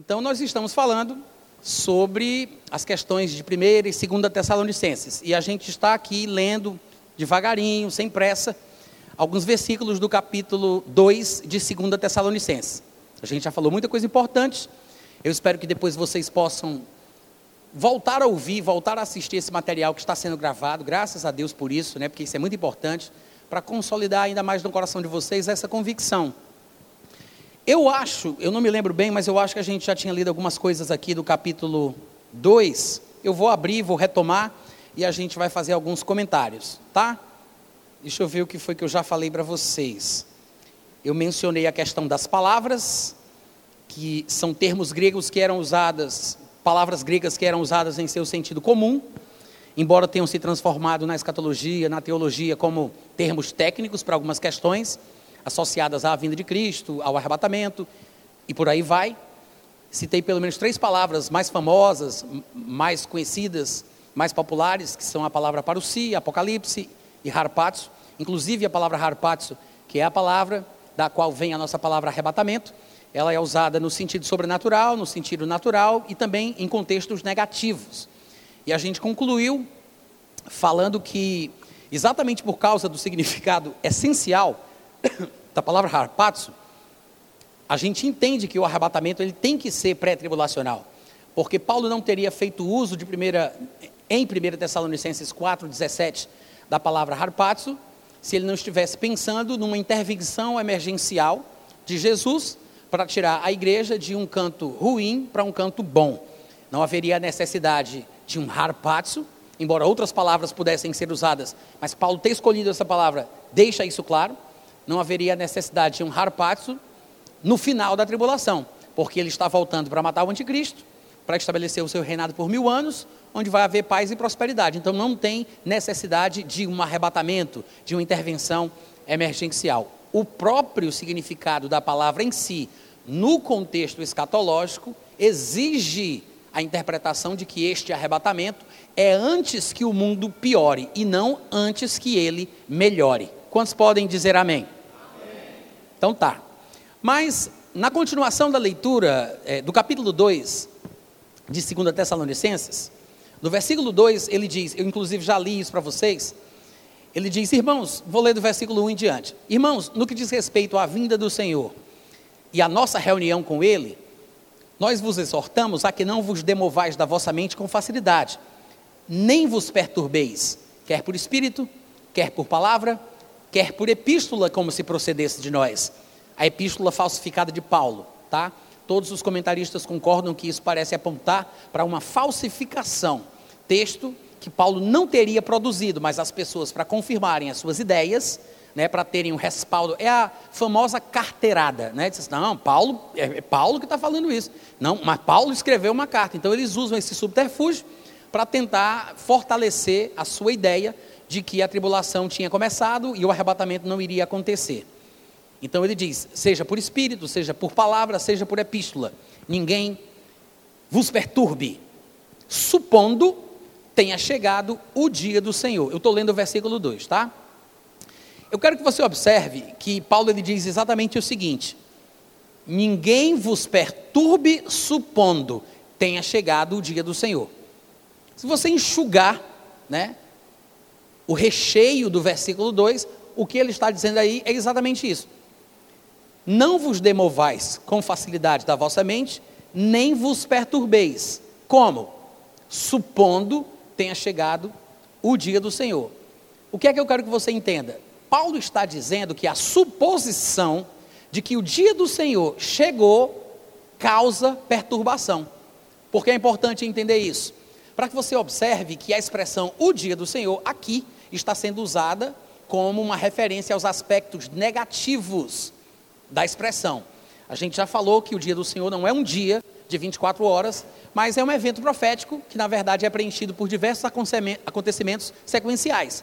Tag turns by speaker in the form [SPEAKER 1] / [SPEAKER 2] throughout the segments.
[SPEAKER 1] Então, nós estamos falando sobre as questões de 1 e 2 Tessalonicenses. E a gente está aqui lendo devagarinho, sem pressa, alguns versículos do capítulo 2 de 2 Tessalonicenses. A gente já falou muita coisa importante. Eu espero que depois vocês possam voltar a ouvir, voltar a assistir esse material que está sendo gravado. Graças a Deus por isso, né? Porque isso é muito importante para consolidar ainda mais no coração de vocês essa convicção. Eu acho, eu não me lembro bem, mas eu acho que a gente já tinha lido algumas coisas aqui do capítulo 2. Eu vou abrir, vou retomar e a gente vai fazer alguns comentários, tá? Deixa eu ver o que foi que eu já falei para vocês. Eu mencionei a questão das palavras, que são termos gregos que eram usadas, palavras gregas que eram usadas em seu sentido comum, embora tenham se transformado na escatologia, na teologia, como termos técnicos para algumas questões associadas à vinda de Cristo, ao arrebatamento e por aí vai. Citei pelo menos três palavras mais famosas, mais conhecidas, mais populares, que são a palavra parousia, apocalipse e harpatsu. Inclusive a palavra harpatsu, que é a palavra da qual vem a nossa palavra arrebatamento, ela é usada no sentido sobrenatural, no sentido natural e também em contextos negativos. E a gente concluiu falando que, exatamente por causa do significado essencial da palavra harpatsu, a gente entende que o arrebatamento ele tem que ser pré-tribulacional, porque Paulo não teria feito uso de primeira, em 1 Tessalonicenses 4,17 da palavra harpatsu, se ele não estivesse pensando numa intervenção emergencial de Jesus para tirar a igreja de um canto ruim para um canto bom. Não haveria necessidade de um harpatsu, embora outras palavras pudessem ser usadas, mas Paulo ter escolhido essa palavra deixa isso claro. Não haveria necessidade de um harpatsu no final da tribulação, porque ele está voltando para matar o anticristo, para estabelecer o seu reinado por mil anos, onde vai haver paz e prosperidade. Então não tem necessidade de um arrebatamento, de uma intervenção emergencial. O próprio significado da palavra em si, no contexto escatológico, exige a interpretação de que este arrebatamento é antes que o mundo piore e não antes que ele melhore. Quantos podem dizer amém? Então tá. Mas na continuação da leitura é, do capítulo 2 de 2 Tessalonicenses, no versículo 2, ele diz, eu inclusive já li isso para vocês, ele diz, irmãos, vou ler do versículo 1 em diante. Irmãos, no que diz respeito à vinda do Senhor e à nossa reunião com Ele, nós vos exortamos a que não vos demovais da vossa mente com facilidade, nem vos perturbeis, quer por espírito, quer por palavra, quer por epístola, como se procedesse de nós. A epístola falsificada de Paulo, tá? Todos os comentaristas concordam que isso parece apontar para uma falsificação. Texto que Paulo não teria produzido, mas as pessoas, para confirmarem as suas ideias, né, para terem um respaldo, é a famosa carteirada. Né? Diz, assim, não, Paulo, é, é Paulo que está falando isso. Não, mas Paulo escreveu uma carta. Então eles usam esse subterfúgio para tentar fortalecer a sua ideia de que a tribulação tinha começado e o arrebatamento não iria acontecer. Então ele diz: seja por espírito, seja por palavra, seja por epístola, ninguém vos perturbe, supondo tenha chegado o dia do Senhor. Eu estou lendo o versículo 2, tá? Eu quero que você observe que Paulo ele diz exatamente o seguinte: ninguém vos perturbe supondo tenha chegado o dia do Senhor. Se você enxugar, né, o recheio do versículo 2, o que ele está dizendo aí é exatamente isso. Não vos demovais com facilidade da vossa mente, nem vos perturbeis. Como? Supondo tenha chegado o dia do Senhor. O que é que eu quero que você entenda? Paulo está dizendo que a suposição de que o dia do Senhor chegou causa perturbação. Porque é importante entender isso. Para que você observe que a expressão o dia do Senhor aqui está sendo usada como uma referência aos aspectos negativos da expressão. A gente já falou que o dia do Senhor não é um dia de 24 horas, mas é um evento profético que, na verdade, é preenchido por diversos acontecimentos sequenciais.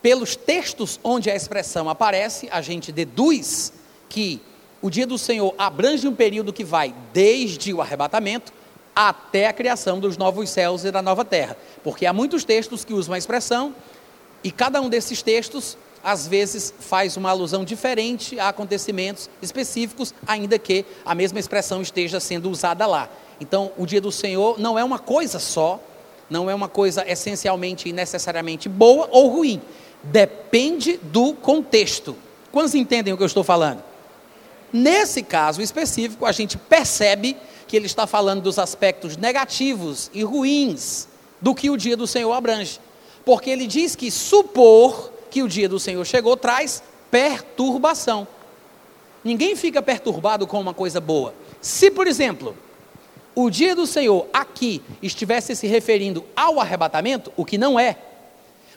[SPEAKER 1] Pelos textos onde a expressão aparece, a gente deduz que o dia do Senhor abrange um período que vai desde o arrebatamento até a criação dos novos céus e da nova terra. Porque há muitos textos que usam a expressão, e cada um desses textos às vezes faz uma alusão diferente a acontecimentos específicos, ainda que a mesma expressão esteja sendo usada lá. Então, o dia do Senhor não é uma coisa só, não é uma coisa essencialmente e necessariamente boa ou ruim. Depende do contexto. Quantos entendem o que eu estou falando? Nesse caso específico, a gente percebe que ele está falando dos aspectos negativos e ruins do que o dia do Senhor abrange. Porque ele diz que supor que o dia do Senhor chegou traz perturbação. Ninguém fica perturbado com uma coisa boa. Se, por exemplo, o dia do Senhor aqui estivesse se referindo ao arrebatamento, o que não é,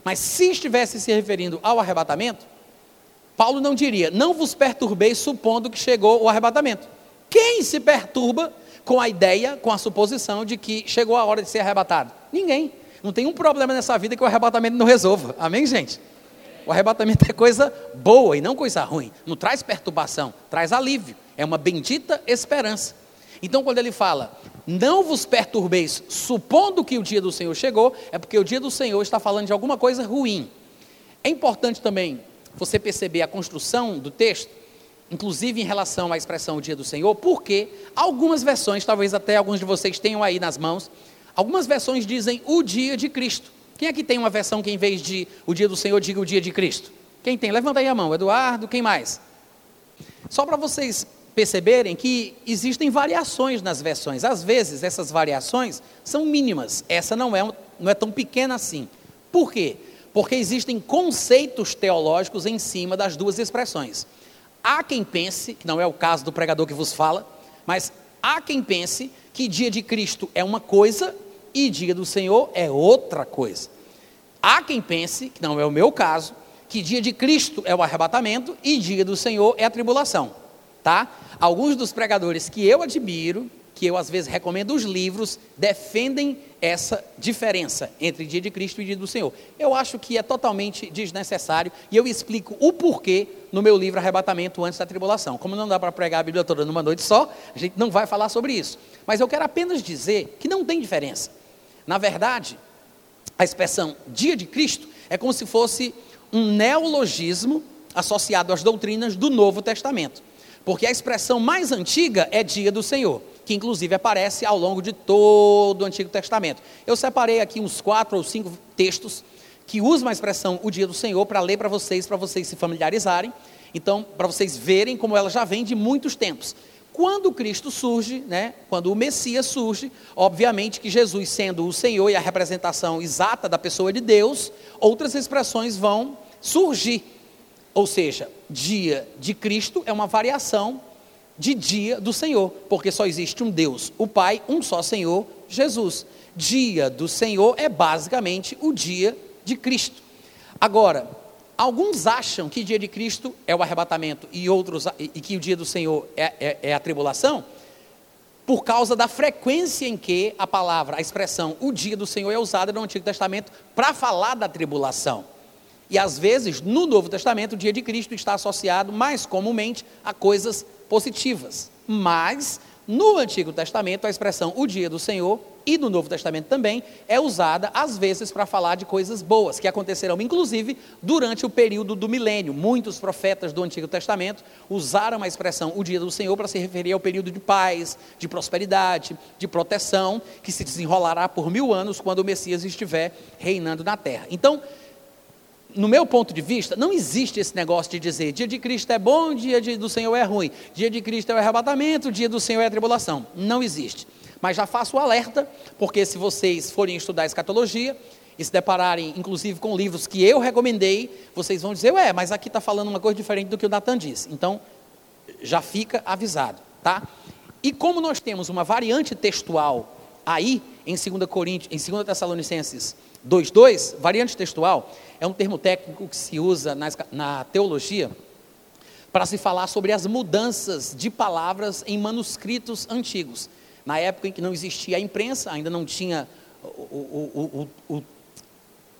[SPEAKER 1] mas se estivesse se referindo ao arrebatamento, Paulo não diria, não vos perturbeis supondo que chegou o arrebatamento. Quem se perturba com a ideia, com a suposição de que chegou a hora de ser arrebatado? Ninguém. Não tem um problema nessa vida que o arrebatamento não resolva. Amém, gente? O arrebatamento é coisa boa e não coisa ruim. Não traz perturbação, traz alívio. É uma bendita esperança. Então, quando ele fala, não vos perturbeis, supondo que o dia do Senhor chegou, é porque o dia do Senhor está falando de alguma coisa ruim. É importante também você perceber a construção do texto, inclusive em relação à expressão o dia do Senhor, porque algumas versões, talvez até alguns de vocês tenham aí nas mãos, algumas versões dizem o dia de Cristo. Quem aqui tem uma versão que em vez de o dia do Senhor diga o dia de Cristo? Quem tem? Levanta aí a mão. Eduardo, quem mais? Só para vocês perceberem que existem variações nas versões. Às vezes essas variações são mínimas. Essa não é, não é tão pequena assim. Por quê? Porque existem conceitos teológicos em cima das duas expressões. Há quem pense, que não é o caso do pregador que vos fala, mas há quem pense que dia de Cristo é uma coisa e dia do Senhor é outra coisa. Há quem pense, que não é o meu caso, que dia de Cristo é o arrebatamento e dia do Senhor é a tribulação, tá? Alguns dos pregadores que eu admiro, que eu às vezes recomendo os livros, defendem essa diferença entre dia de Cristo e dia do Senhor. Eu acho que é totalmente desnecessário e eu explico o porquê no meu livro Arrebatamento antes da tribulação. Como não dá para pregar a Bíblia toda numa noite só, a gente não vai falar sobre isso. Mas eu quero apenas dizer que não tem diferença. Na verdade, a expressão dia de Cristo é como se fosse um neologismo associado às doutrinas do Novo Testamento. Porque a expressão mais antiga é dia do Senhor, que inclusive aparece ao longo de todo o Antigo Testamento. Eu separei aqui uns quatro ou cinco textos que usam a expressão o dia do Senhor para ler para vocês, para vocês se familiarizarem. Então, para vocês verem como ela já vem de muitos tempos. Quando Cristo surge, né, quando o Messias surge, obviamente que Jesus sendo o Senhor e a representação exata da pessoa de Deus, outras expressões vão surgir. Ou seja, dia de Cristo é uma variação de dia do Senhor, porque só existe um Deus, o Pai, um só Senhor, Jesus. Dia do Senhor é basicamente o dia de Cristo. Agora, Alguns acham que o dia de Cristo é o arrebatamento e outros e que o dia do Senhor é, é, é, a tribulação, por causa da frequência em que a palavra, a expressão o dia do Senhor é usada no Antigo Testamento para falar da tribulação. E às vezes, no Novo Testamento, o dia de Cristo está associado mais comumente a coisas positivas. Mas, no Antigo Testamento, a expressão o dia do Senhor e no Novo Testamento também, é usada às vezes para falar de coisas boas, que acontecerão inclusive durante o período do milênio. Muitos profetas do Antigo Testamento usaram a expressão o dia do Senhor para se referir ao período de paz, de prosperidade, de proteção, que se desenrolará por mil anos quando o Messias estiver reinando na terra. Então, no meu ponto de vista, não existe esse negócio de dizer dia de Cristo é bom, dia de, do Senhor é ruim, dia de Cristo é o arrebatamento, dia do Senhor é a tribulação. Não existe. Mas já faço o alerta, porque se vocês forem estudar escatologia e se depararem, inclusive, com livros que eu recomendei, vocês vão dizer, ué, mas aqui está falando uma coisa diferente do que o Natan disse. Então, já fica avisado, tá? E como nós temos uma variante textual aí, em 2 Coríntios, em 2 Tessalonicenses 2,2, variante textual, é um termo técnico que se usa na, na teologia para se falar sobre as mudanças de palavras em manuscritos antigos na época em que não existia a imprensa, ainda não tinha o, o, o, o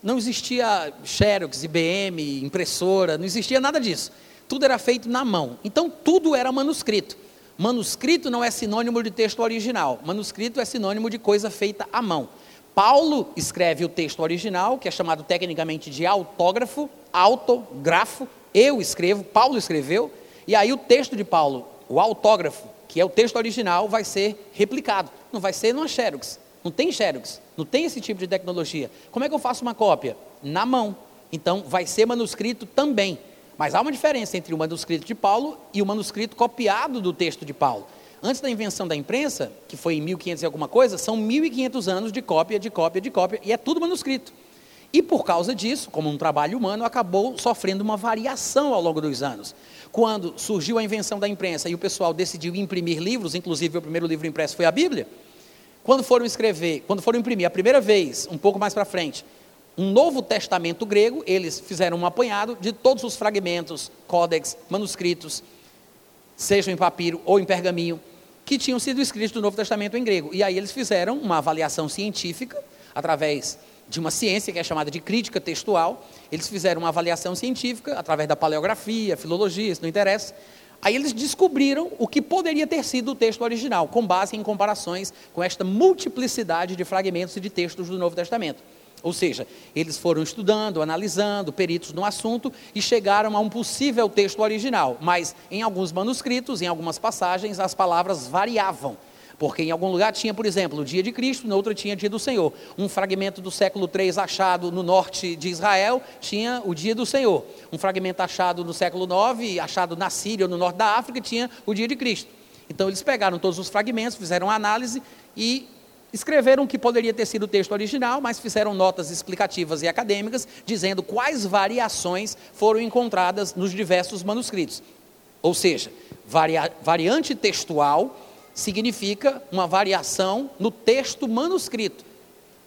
[SPEAKER 1] não existia Xerox, IBM, impressora, não existia nada disso. Tudo era feito na mão. Então tudo era manuscrito. Manuscrito não é sinônimo de texto original. Manuscrito é sinônimo de coisa feita à mão. Paulo escreve o texto original, que é chamado tecnicamente de autógrafo, autografo, eu escrevo, Paulo escreveu, e aí o texto de Paulo, o autógrafo, que é o texto original, vai ser replicado. Não vai ser numa Xerox. Não tem Xerox. Não tem esse tipo de tecnologia. Como é que eu faço uma cópia? Na mão. Então, vai ser manuscrito também. Mas há uma diferença entre o manuscrito de Paulo e o manuscrito copiado do texto de Paulo. Antes da invenção da imprensa, que foi em 1500 e alguma coisa, são 1500 anos de cópia, de cópia, de cópia, e é tudo manuscrito. E por causa disso, como um trabalho humano, acabou sofrendo uma variação ao longo dos anos. Quando surgiu a invenção da imprensa e o pessoal decidiu imprimir livros, inclusive o primeiro livro impresso foi a Bíblia, quando foram escrever, quando foram imprimir a primeira vez, um pouco mais para frente, um novo testamento grego, eles fizeram um apanhado de todos os fragmentos, códex, manuscritos, sejam em papiro ou em pergaminho, que tinham sido escritos do Novo Testamento em grego. E aí eles fizeram uma avaliação científica através de uma ciência que é chamada de crítica textual. Eles fizeram uma avaliação científica através da paleografia, filologia, isso não interessa. Aí eles descobriram o que poderia ter sido o texto original, com base em comparações com esta multiplicidade de fragmentos e de textos do Novo Testamento. Ou seja, eles foram estudando, analisando, peritos no assunto e chegaram a um possível texto original, mas em alguns manuscritos, em algumas passagens, as palavras variavam. Porque em algum lugar tinha, por exemplo, o dia de Cristo, no outro tinha o dia do Senhor. Um fragmento do século III achado no norte de Israel tinha o dia do Senhor. Um fragmento achado no século IX, achado na Síria ou no norte da África, tinha o dia de Cristo. Então eles pegaram todos os fragmentos, fizeram análise e escreveram o que poderia ter sido o texto original, mas fizeram notas explicativas e acadêmicas dizendo quais variações foram encontradas nos diversos manuscritos. Ou seja, varia variante textual significa uma variação no texto manuscrito.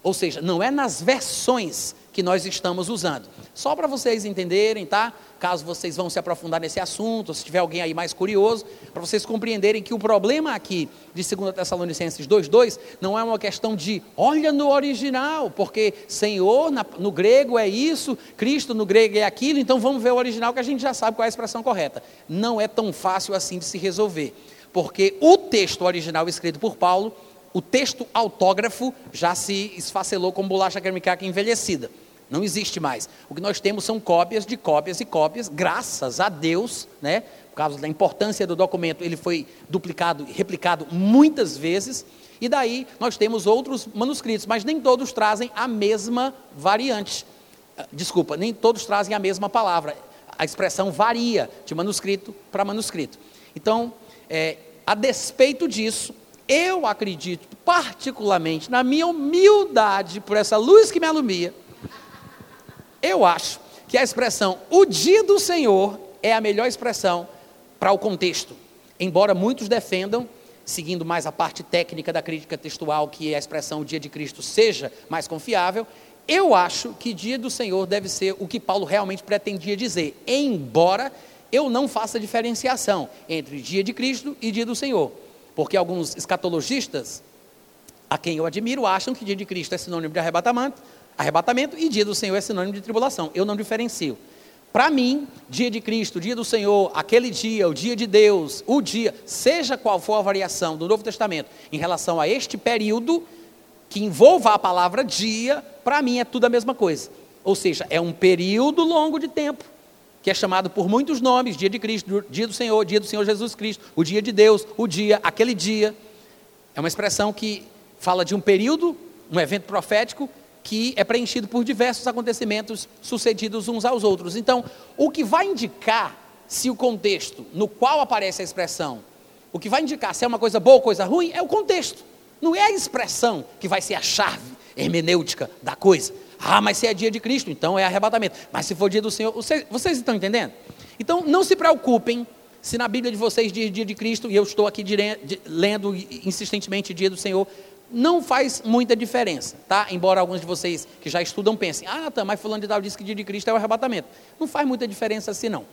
[SPEAKER 1] Ou seja, não é nas versões que nós estamos usando. Só para vocês entenderem, tá? Caso vocês vão se aprofundar nesse assunto, se tiver alguém aí mais curioso, para vocês compreenderem que o problema aqui de 2 Tessalonicenses 2:2 não é uma questão de olha no original, porque Senhor na, no grego é isso, Cristo no grego é aquilo, então vamos ver o original que a gente já sabe qual é a expressão correta. Não é tão fácil assim de se resolver porque o texto original escrito por Paulo, o texto autógrafo, já se esfacelou como bolacha quermicaca envelhecida. Não existe mais. O que nós temos são cópias de cópias e cópias, graças a Deus, né? Por causa da importância do documento, ele foi duplicado e replicado muitas vezes. E daí nós temos outros manuscritos, mas nem todos trazem a mesma variante. Ah, desculpa, nem todos trazem a mesma palavra. A expressão varia de manuscrito para manuscrito. Então, é, a despeito disso, eu acredito particularmente, na minha humildade, por essa luz que me alumia, eu acho que a expressão o dia do Senhor é a melhor expressão para o contexto. Embora muitos defendam, seguindo mais a parte técnica da crítica textual, que a expressão o dia de Cristo seja mais confiável, eu acho que dia do Senhor deve ser o que Paulo realmente pretendia dizer, embora eu não faço a diferenciação entre dia de Cristo e dia do Senhor, porque alguns escatologistas, a quem eu admiro, acham que dia de Cristo é sinônimo de arrebatamento, arrebatamento e dia do Senhor é sinônimo de tribulação. Eu não diferencio. Para mim, dia de Cristo, dia do Senhor, aquele dia, o dia de Deus, o dia, seja qual for a variação do Novo Testamento em relação a este período que envolva a palavra dia, para mim é tudo a mesma coisa. Ou seja, é um período longo de tempo que é chamado por muitos nomes, dia de Cristo, dia do Senhor, dia do Senhor Jesus Cristo, o dia de Deus, o dia, aquele dia. É uma expressão que fala de um período, um evento profético, que é preenchido por diversos acontecimentos sucedidos uns aos outros. Então, o que vai indicar se o contexto no qual aparece a expressão, o que vai indicar se é uma coisa boa ou coisa ruim, é o contexto. Não é a expressão que vai ser a chave hermenêutica da coisa. Ah, mas se é dia de Cristo, então é arrebatamento. Mas se for dia do Senhor, vocês, vocês estão entendendo? Então não se preocupem se na Bíblia de vocês diz dia de Cristo, e eu estou aqui dire, lendo insistentemente dia do Senhor, não faz muita diferença, tá? Embora alguns de vocês que já estudam pensem, ah, tá, mas fulano de tal disse que dia de Cristo é o arrebatamento. Não faz muita diferença assim não.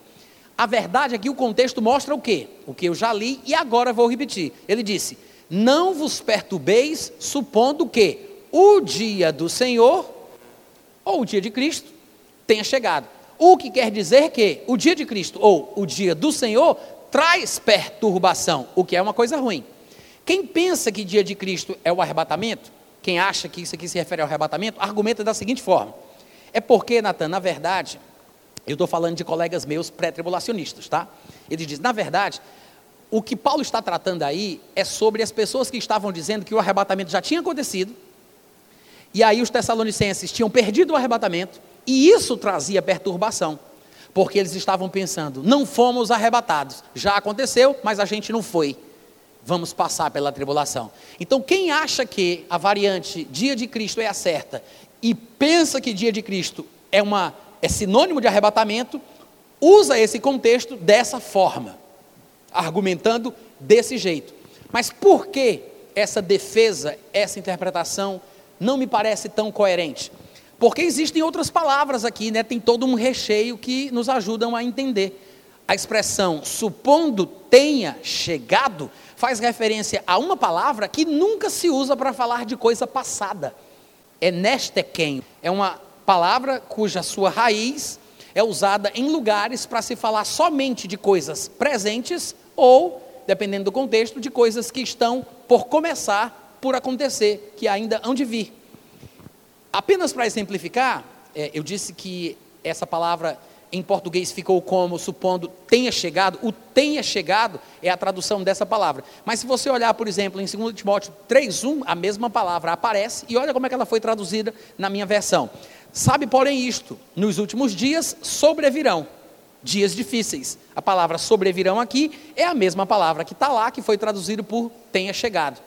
[SPEAKER 1] A verdade é que o contexto mostra o quê? O que eu já li e agora vou repetir. Ele disse: Não vos perturbeis, supondo que o dia do Senhor ou o dia de Cristo tenha chegado. O que quer dizer que o dia de Cristo ou o dia do Senhor traz perturbação, o que é uma coisa ruim. Quem pensa que dia de Cristo é o arrebatamento, quem acha que isso aqui se refere ao arrebatamento, argumenta da seguinte forma: é porque, Natan, na verdade, eu estou falando de colegas meus pré-tribulacionistas, tá? Ele diz, na verdade, o que Paulo está tratando aí é sobre as pessoas que estavam dizendo que o arrebatamento já tinha acontecido, e aí os tessalonicenses tinham perdido o arrebatamento, e isso trazia perturbação, porque eles estavam pensando: não fomos arrebatados, já aconteceu, mas a gente não foi. Vamos passar pela tribulação. Então, quem acha que a variante dia de Cristo é a certa e pensa que dia de Cristo é uma é sinônimo de arrebatamento, usa esse contexto dessa forma, argumentando desse jeito. Mas por que essa defesa, essa interpretação não me parece tão coerente? Porque existem outras palavras aqui, né? Tem todo um recheio que nos ajudam a entender. A expressão supondo tenha chegado faz referência a uma palavra que nunca se usa para falar de coisa passada. É nestequem. É uma palavra cuja sua raiz é usada em lugares para se falar somente de coisas presentes ou, dependendo do contexto, de coisas que estão por começar, por acontecer, que ainda hão de vir. Apenas para exemplificar, é, eu disse que essa palavra em português ficou como supondo tenha chegado, o tenha chegado é a tradução dessa palavra. Mas se você olhar, por exemplo, em 2 Timóteo 3:1, a mesma palavra aparece e olha como é que ela foi traduzida na minha versão. Sabe, porém, isto: nos últimos dias sobrevirão dias difíceis. A palavra sobrevirão aqui é a mesma palavra que está lá, que foi traduzido por tenha chegado.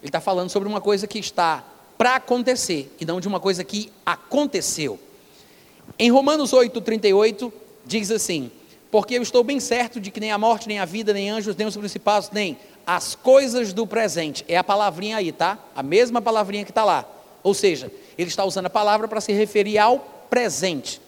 [SPEAKER 1] Ele está falando sobre uma coisa que está para acontecer e não de uma coisa que aconteceu. Em Romanos 8,38, diz assim: Porque eu estou bem certo de que nem a morte, nem a vida, nem anjos, nem os principados, nem as coisas do presente. É a palavrinha aí, tá? A mesma palavrinha que está lá. Ou seja, ele está usando a palavra para se referir ao presente.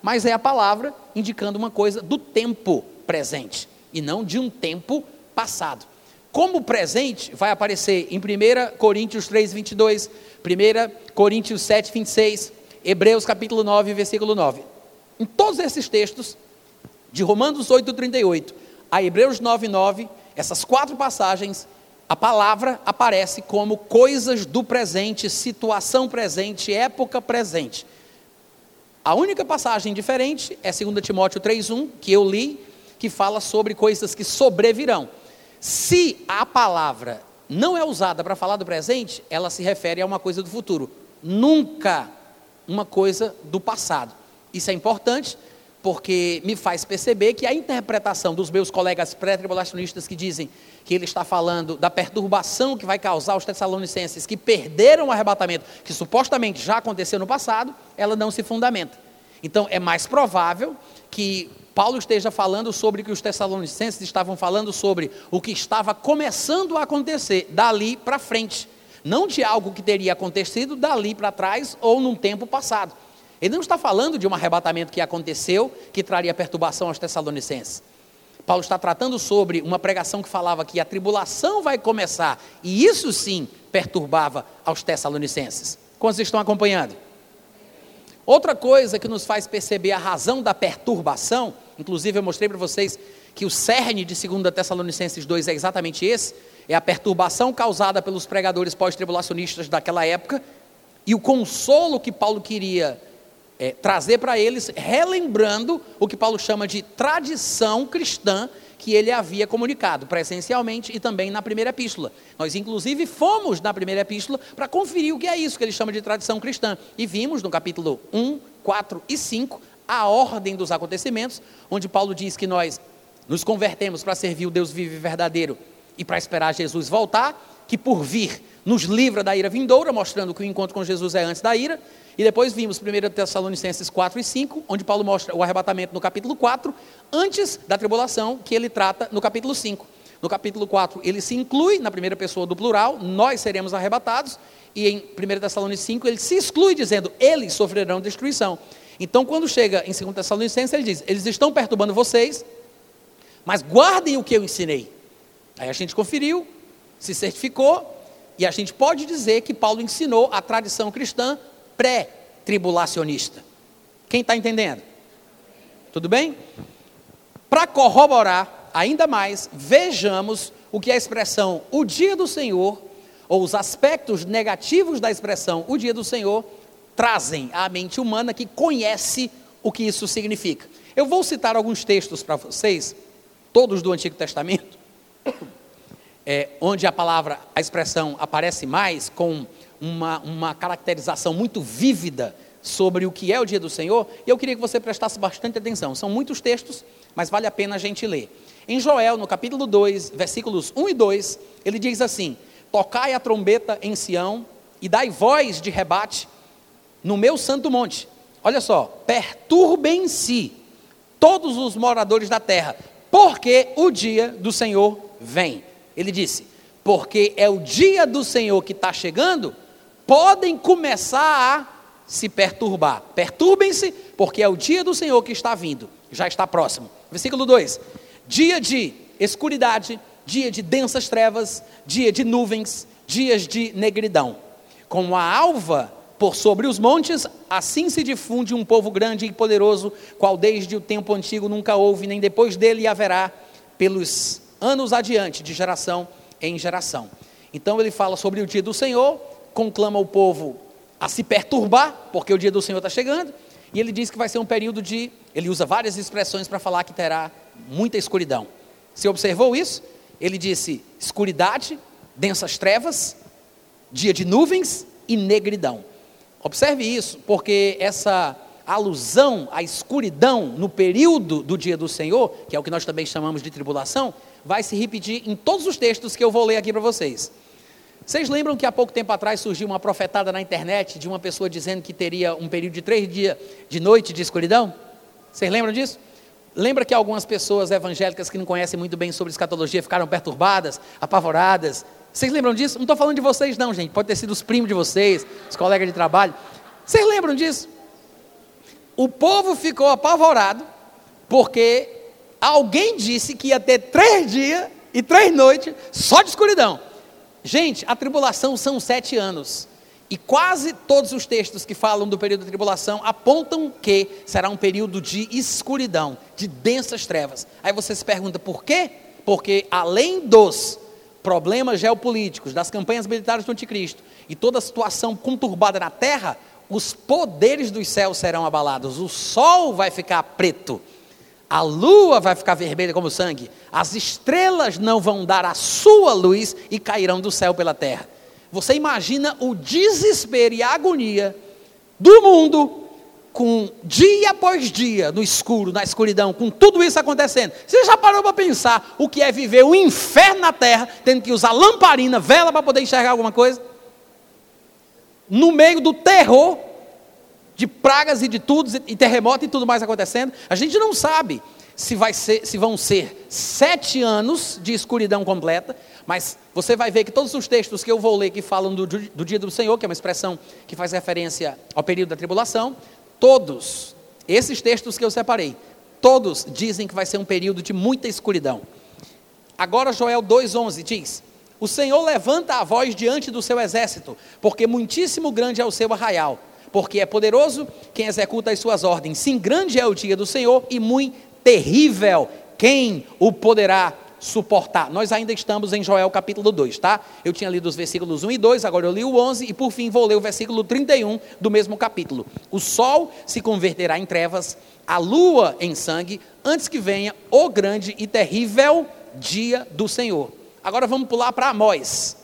[SPEAKER 1] Mas é a palavra indicando uma coisa do tempo presente e não de um tempo passado. Como presente vai aparecer em 1 Coríntios 3, 22, 1 Coríntios 7, 26, Hebreus capítulo 9, versículo 9. Em todos esses textos, de Romanos 8, 38 a Hebreus 9, 9, essas quatro passagens a palavra aparece como coisas do presente, situação presente, época presente. A única passagem diferente é 2 Timóteo 3,1, que eu li, que fala sobre coisas que sobrevirão. Se a palavra não é usada para falar do presente, ela se refere a uma coisa do futuro, nunca uma coisa do passado. Isso é importante porque me faz perceber que a interpretação dos meus colegas pré-tribulacionistas que dizem que ele está falando da perturbação que vai causar aos tessalonicenses que perderam o arrebatamento, que supostamente já aconteceu no passado, ela não se fundamenta. Então é mais provável que Paulo esteja falando sobre que os tessalonicenses estavam falando sobre o que estava começando a acontecer dali para frente, não de algo que teria acontecido dali para trás ou num tempo passado. Ele não está falando de um arrebatamento que aconteceu, que traria perturbação aos Tessalonicenses. Paulo está tratando sobre uma pregação que falava que a tribulação vai começar, e isso sim perturbava aos Tessalonicenses. Quantos estão acompanhando? Outra coisa que nos faz perceber a razão da perturbação, inclusive eu mostrei para vocês que o cerne de 2 Tessalonicenses 2 é exatamente esse, é a perturbação causada pelos pregadores pós-tribulacionistas daquela época, e o consolo que Paulo queria é, trazer para eles, relembrando o que Paulo chama de tradição cristã que ele havia comunicado presencialmente e também na primeira epístola. Nós, inclusive, fomos na primeira epístola para conferir o que é isso que ele chama de tradição cristã. E vimos no capítulo 1, 4 e 5 a ordem dos acontecimentos, onde Paulo diz que nós nos convertemos para servir o Deus vivo e verdadeiro e para esperar Jesus voltar, que por vir nos livra da ira vindoura, mostrando que o encontro com Jesus é antes da ira. E depois vimos 1 Tessalonicenses 4 e 5, onde Paulo mostra o arrebatamento no capítulo 4, antes da tribulação, que ele trata no capítulo 5. No capítulo 4, ele se inclui na primeira pessoa do plural, nós seremos arrebatados, e em 1 Tessalonicenses 5, ele se exclui dizendo, eles sofrerão destruição. Então, quando chega em 2 Tessalonicenses, ele diz, eles estão perturbando vocês, mas guardem o que eu ensinei. Aí a gente conferiu, se certificou, e a gente pode dizer que Paulo ensinou a tradição cristã pré-tribulacionista. Quem está entendendo? Tudo bem? Para corroborar ainda mais, vejamos o que a expressão o dia do Senhor ou os aspectos negativos da expressão o dia do Senhor trazem à mente humana que conhece o que isso significa. Eu vou citar alguns textos para vocês, todos do Antigo Testamento, é, onde a palavra, a expressão aparece mais com uma, uma caracterização muito vívida sobre o que é o dia do Senhor, e eu queria que você prestasse bastante atenção. São muitos textos, mas vale a pena a gente ler. Em Joel, no capítulo 2, versículos 1 e 2, ele diz assim: Tocai a trombeta em Sião e dai voz de rebate no meu santo monte. Olha só, perturbem-se todos os moradores da terra, porque o dia do Senhor vem. Ele disse: porque é o dia do Senhor que está chegando, podem começar a se perturbar. Perturbem-se, porque é o dia do Senhor que está vindo, já está próximo. Versículo 2: dia de escuridade, dia de densas trevas, dia de nuvens, dias de negridão. Como a alva por sobre os montes, assim se difunde um povo grande e poderoso, qual desde o tempo antigo nunca houve, nem depois dele haverá, pelos anos adiante, de geração em geração. Então ele fala sobre o dia do Senhor, conclama o povo a se perturbar, porque o dia do Senhor está chegando, e ele diz que vai ser um período de. Ele usa várias expressões para falar que terá muita escuridão. Você observou isso? Ele disse escuridade, densas trevas, dia de nuvens e negridão. Observe isso, porque essa alusão à escuridão no período do dia do Senhor, que é o que nós também chamamos de tribulação, vai se repetir em todos os textos que eu vou ler aqui para vocês. Vocês lembram que há pouco tempo atrás surgiu uma profetada na internet de uma pessoa dizendo que teria um período de três dias de noite de escuridão? Vocês lembram disso? Lembra que algumas pessoas evangélicas que não conhecem muito bem sobre escatologia ficaram perturbadas, apavoradas? Vocês lembram disso? Não estou falando de vocês, não, gente. Pode ter sido os primos de vocês, os colegas de trabalho. Vocês lembram disso? O povo ficou apavorado porque alguém disse que ia ter três dias e três noites só de escuridão. Gente, a tribulação são sete anos. E quase todos os textos que falam do período da tribulação apontam que será um período de escuridão, de densas trevas. Aí você se pergunta por quê? Porque além dos problemas geopolíticos, das campanhas militares do anticristo e toda a situação conturbada na terra, os poderes dos céus serão abalados. O sol vai ficar preto a lua vai ficar vermelha como sangue, as estrelas não vão dar a sua luz e cairão do céu pela terra. Você imagina o desespero e a agonia do mundo com dia após dia no escuro, na escuridão, com tudo isso acontecendo. Você já parou para pensar o que é viver o inferno na terra, tendo que usar lamparina, vela para poder enxergar alguma coisa? No meio do terror de pragas e de tudo, e terremoto e tudo mais acontecendo. A gente não sabe se, vai ser, se vão ser sete anos de escuridão completa, mas você vai ver que todos os textos que eu vou ler que falam do, do dia do Senhor, que é uma expressão que faz referência ao período da tribulação, todos, esses textos que eu separei, todos dizem que vai ser um período de muita escuridão. Agora Joel 2,11 diz: O Senhor levanta a voz diante do seu exército, porque muitíssimo grande é o seu arraial porque é poderoso quem executa as suas ordens. Sim, grande é o dia do Senhor e muito terrível. Quem o poderá suportar? Nós ainda estamos em Joel capítulo 2, tá? Eu tinha lido os versículos 1 e 2, agora eu li o 11 e por fim vou ler o versículo 31 do mesmo capítulo. O sol se converterá em trevas, a lua em sangue, antes que venha o grande e terrível dia do Senhor. Agora vamos pular para Amós.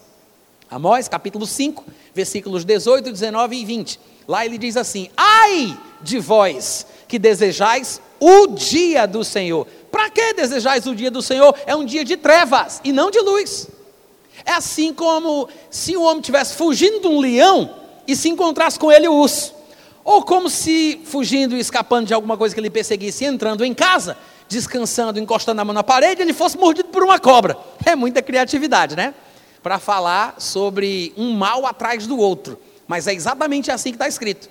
[SPEAKER 1] Amós capítulo 5, versículos 18, 19 e 20. Lá ele diz assim: Ai de vós que desejais o dia do Senhor. Para que desejais o dia do Senhor? É um dia de trevas e não de luz. É assim como se um homem estivesse fugindo de um leão e se encontrasse com ele o urso. Ou como se fugindo e escapando de alguma coisa que ele perseguisse, entrando em casa, descansando, encostando a mão na parede, ele fosse mordido por uma cobra. É muita criatividade, né? Para falar sobre um mal atrás do outro. Mas é exatamente assim que está escrito.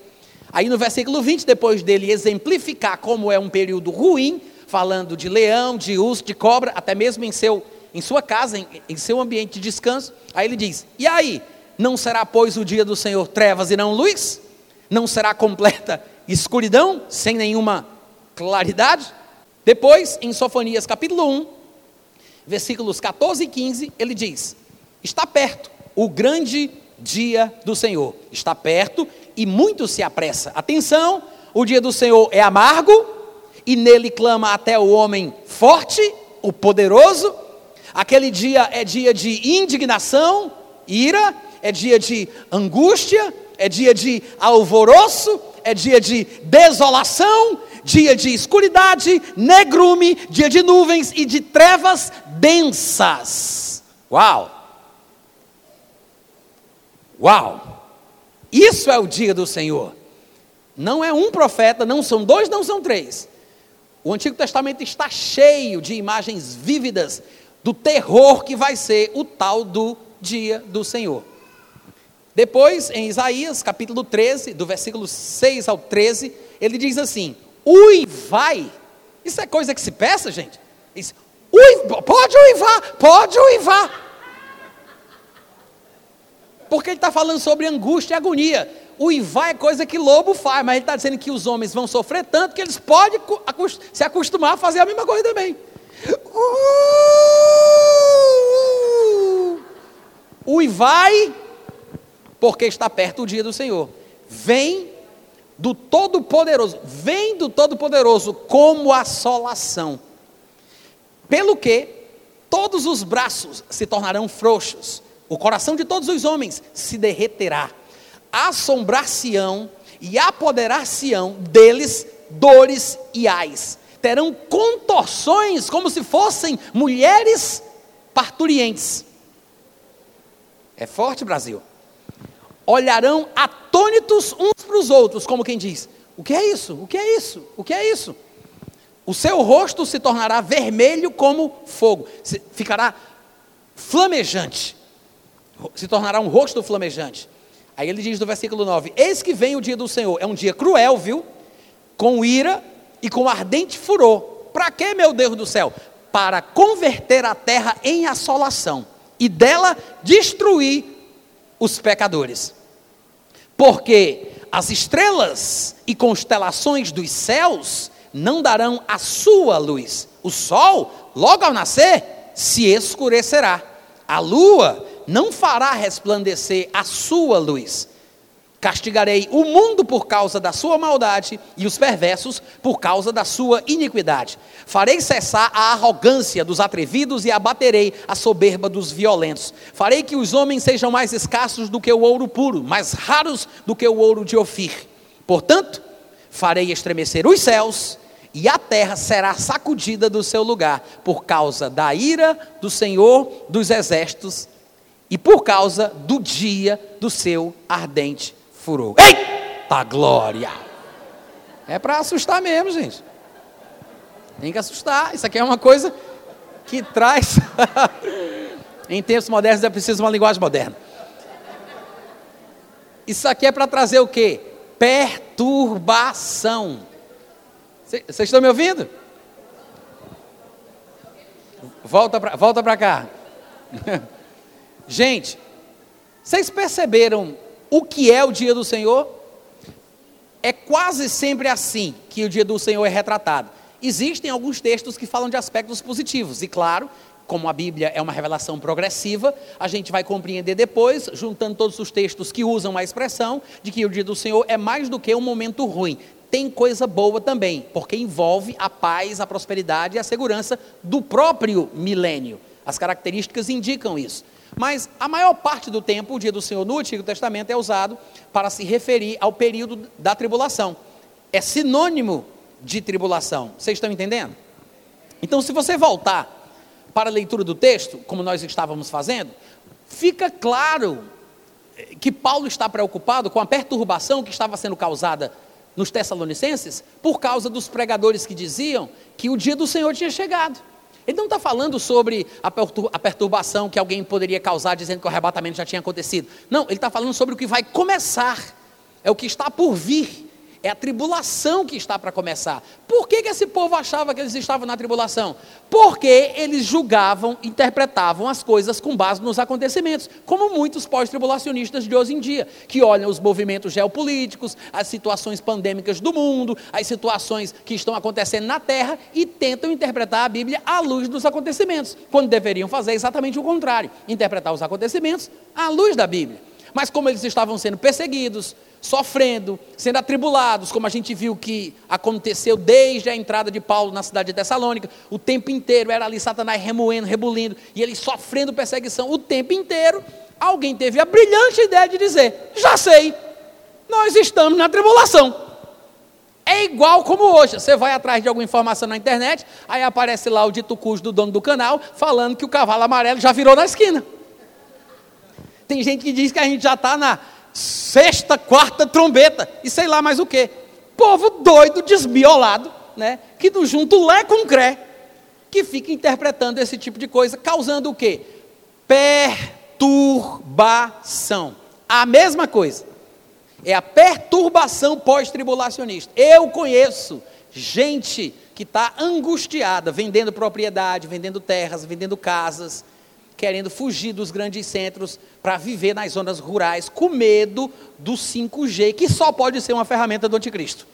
[SPEAKER 1] Aí no versículo 20, depois dele exemplificar como é um período ruim, falando de leão, de urso, de cobra, até mesmo em, seu, em sua casa, em, em seu ambiente de descanso, aí ele diz: E aí, não será, pois, o dia do Senhor trevas e não luz? Não será completa escuridão, sem nenhuma claridade? Depois, em Sofonias capítulo 1, versículos 14 e 15, ele diz: Está perto o grande dia do Senhor. Está perto e muito se apressa. Atenção, o dia do Senhor é amargo e nele clama até o homem forte, o poderoso. Aquele dia é dia de indignação, ira, é dia de angústia, é dia de alvoroço, é dia de desolação, dia de escuridade, negrume, dia de nuvens e de trevas densas. Uau! Uau! Isso é o dia do Senhor. Não é um profeta, não são dois, não são três. O Antigo Testamento está cheio de imagens vívidas do terror que vai ser o tal do dia do Senhor. Depois, em Isaías, capítulo 13, do versículo 6 ao 13, ele diz assim: uivai. Isso é coisa que se peça, gente? Ui, pode uivar, pode uivar. Porque ele está falando sobre angústia e agonia. Uivar é coisa que lobo faz, mas ele está dizendo que os homens vão sofrer tanto que eles podem se acostumar a fazer a mesma coisa também. Uh, uivai, porque está perto o dia do Senhor. Vem do Todo-Poderoso, vem do Todo-Poderoso como assolação. Pelo que todos os braços se tornarão frouxos, o coração de todos os homens se derreterá. Assombrar-se-ão e apoderar-se-ão deles dores e ais. Terão contorções como se fossem mulheres parturientes. É forte, Brasil olharão atônitos uns para os outros, como quem diz: O que é isso? O que é isso? O que é isso? O seu rosto se tornará vermelho como fogo, ficará flamejante, se tornará um rosto flamejante. Aí ele diz no versículo 9: Eis que vem o dia do Senhor, é um dia cruel, viu? Com ira e com ardente furor. Para quê, meu Deus do céu? Para converter a terra em assolação e dela destruir os pecadores. Porque as estrelas e constelações dos céus não darão a sua luz. O sol, logo ao nascer, se escurecerá. A lua não fará resplandecer a sua luz. Castigarei o mundo por causa da sua maldade e os perversos por causa da sua iniquidade. Farei cessar a arrogância dos atrevidos e abaterei a soberba dos violentos. Farei que os homens sejam mais escassos do que o ouro puro, mais raros do que o ouro de Ofir. Portanto, farei estremecer os céus e a terra será sacudida do seu lugar por causa da ira do Senhor dos exércitos e por causa do dia do seu ardente furou. Eita glória! É para assustar mesmo, gente. Tem que assustar. Isso aqui é uma coisa que traz. em tempos modernos é preciso uma linguagem moderna. Isso aqui é para trazer o quê? Perturbação. Vocês estão me ouvindo? Volta para volta cá. Gente, vocês perceberam o que é o dia do Senhor? É quase sempre assim que o dia do Senhor é retratado. Existem alguns textos que falam de aspectos positivos, e claro, como a Bíblia é uma revelação progressiva, a gente vai compreender depois, juntando todos os textos que usam a expressão, de que o dia do Senhor é mais do que um momento ruim. Tem coisa boa também, porque envolve a paz, a prosperidade e a segurança do próprio milênio. As características indicam isso. Mas a maior parte do tempo, o dia do Senhor no Antigo Testamento é usado para se referir ao período da tribulação. É sinônimo de tribulação. Vocês estão entendendo? Então, se você voltar para a leitura do texto, como nós estávamos fazendo, fica claro que Paulo está preocupado com a perturbação que estava sendo causada nos Tessalonicenses por causa dos pregadores que diziam que o dia do Senhor tinha chegado. Ele não está falando sobre a perturbação que alguém poderia causar dizendo que o arrebatamento já tinha acontecido. Não, ele está falando sobre o que vai começar, é o que está por vir. É a tribulação que está para começar. Por que, que esse povo achava que eles estavam na tribulação? Porque eles julgavam, interpretavam as coisas com base nos acontecimentos, como muitos pós-tribulacionistas de hoje em dia, que olham os movimentos geopolíticos, as situações pandêmicas do mundo, as situações que estão acontecendo na Terra e tentam interpretar a Bíblia à luz dos acontecimentos, quando deveriam fazer exatamente o contrário, interpretar os acontecimentos à luz da Bíblia. Mas como eles estavam sendo perseguidos, sofrendo, sendo atribulados, como a gente viu que aconteceu desde a entrada de Paulo na cidade de Tessalônica, o tempo inteiro era ali Satanás remoendo, rebulindo, e ele sofrendo perseguição o tempo inteiro. Alguém teve a brilhante ideia de dizer: Já sei, nós estamos na tribulação. É igual como hoje, você vai atrás de alguma informação na internet, aí aparece lá o dito cujo do dono do canal, falando que o cavalo amarelo já virou na esquina. Tem gente que diz que a gente já está na sexta, quarta trombeta, e sei lá mais o que. Povo doido, desmiolado, né? Que não junta o Lé com o Cré, que fica interpretando esse tipo de coisa, causando o quê? Perturbação. A mesma coisa. É a perturbação pós-tribulacionista. Eu conheço gente que está angustiada, vendendo propriedade, vendendo terras, vendendo casas, querendo fugir dos grandes centros para viver nas zonas rurais, com medo do 5G, que só pode ser uma ferramenta do anticristo.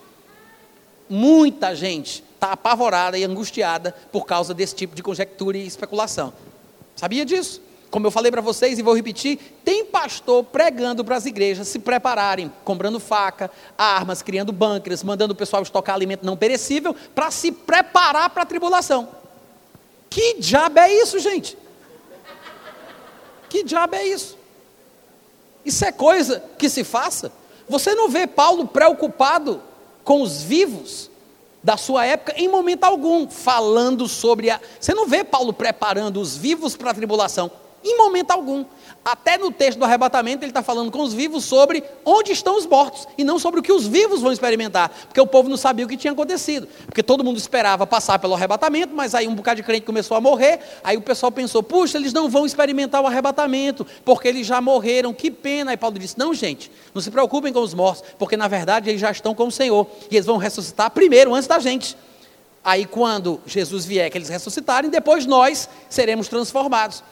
[SPEAKER 1] Muita gente está apavorada e angustiada por causa desse tipo de conjectura e especulação. Sabia disso? Como eu falei para vocês e vou repetir, tem pastor pregando para as igrejas se prepararem, comprando faca, armas, criando bunkers, mandando o pessoal estocar alimento não perecível para se preparar para a tribulação. Que diabo é isso, gente? Que diabo é isso? Isso é coisa que se faça? Você não vê Paulo preocupado com os vivos da sua época em momento algum, falando sobre a. Você não vê Paulo preparando os vivos para a tribulação em momento algum. Até no texto do arrebatamento, ele está falando com os vivos sobre onde estão os mortos, e não sobre o que os vivos vão experimentar, porque o povo não sabia o que tinha acontecido, porque todo mundo esperava passar pelo arrebatamento, mas aí um bocado de crente começou a morrer, aí o pessoal pensou, puxa, eles não vão experimentar o arrebatamento, porque eles já morreram, que pena. Aí Paulo disse: não, gente, não se preocupem com os mortos, porque na verdade eles já estão com o Senhor, e eles vão ressuscitar primeiro, antes da gente. Aí, quando Jesus vier, que eles ressuscitarem, depois nós seremos transformados.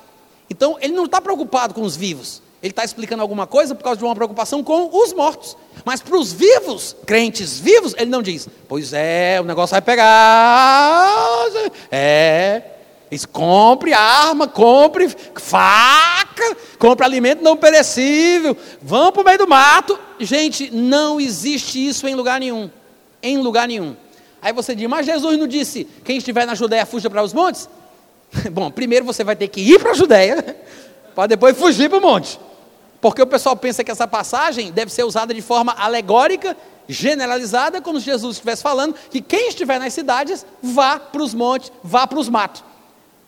[SPEAKER 1] Então, ele não está preocupado com os vivos. Ele está explicando alguma coisa por causa de uma preocupação com os mortos. Mas para os vivos, crentes vivos, ele não diz: Pois é, o negócio vai pegar. É. compre arma, compre faca, compre alimento não perecível. Vão para o meio do mato. Gente, não existe isso em lugar nenhum. Em lugar nenhum. Aí você diz: Mas Jesus não disse: Quem estiver na Judéia, fuja para os montes? Bom, primeiro você vai ter que ir para a Judéia, para depois fugir para o monte. Porque o pessoal pensa que essa passagem deve ser usada de forma alegórica, generalizada, como se Jesus estivesse falando que quem estiver nas cidades vá para os montes, vá para os matos.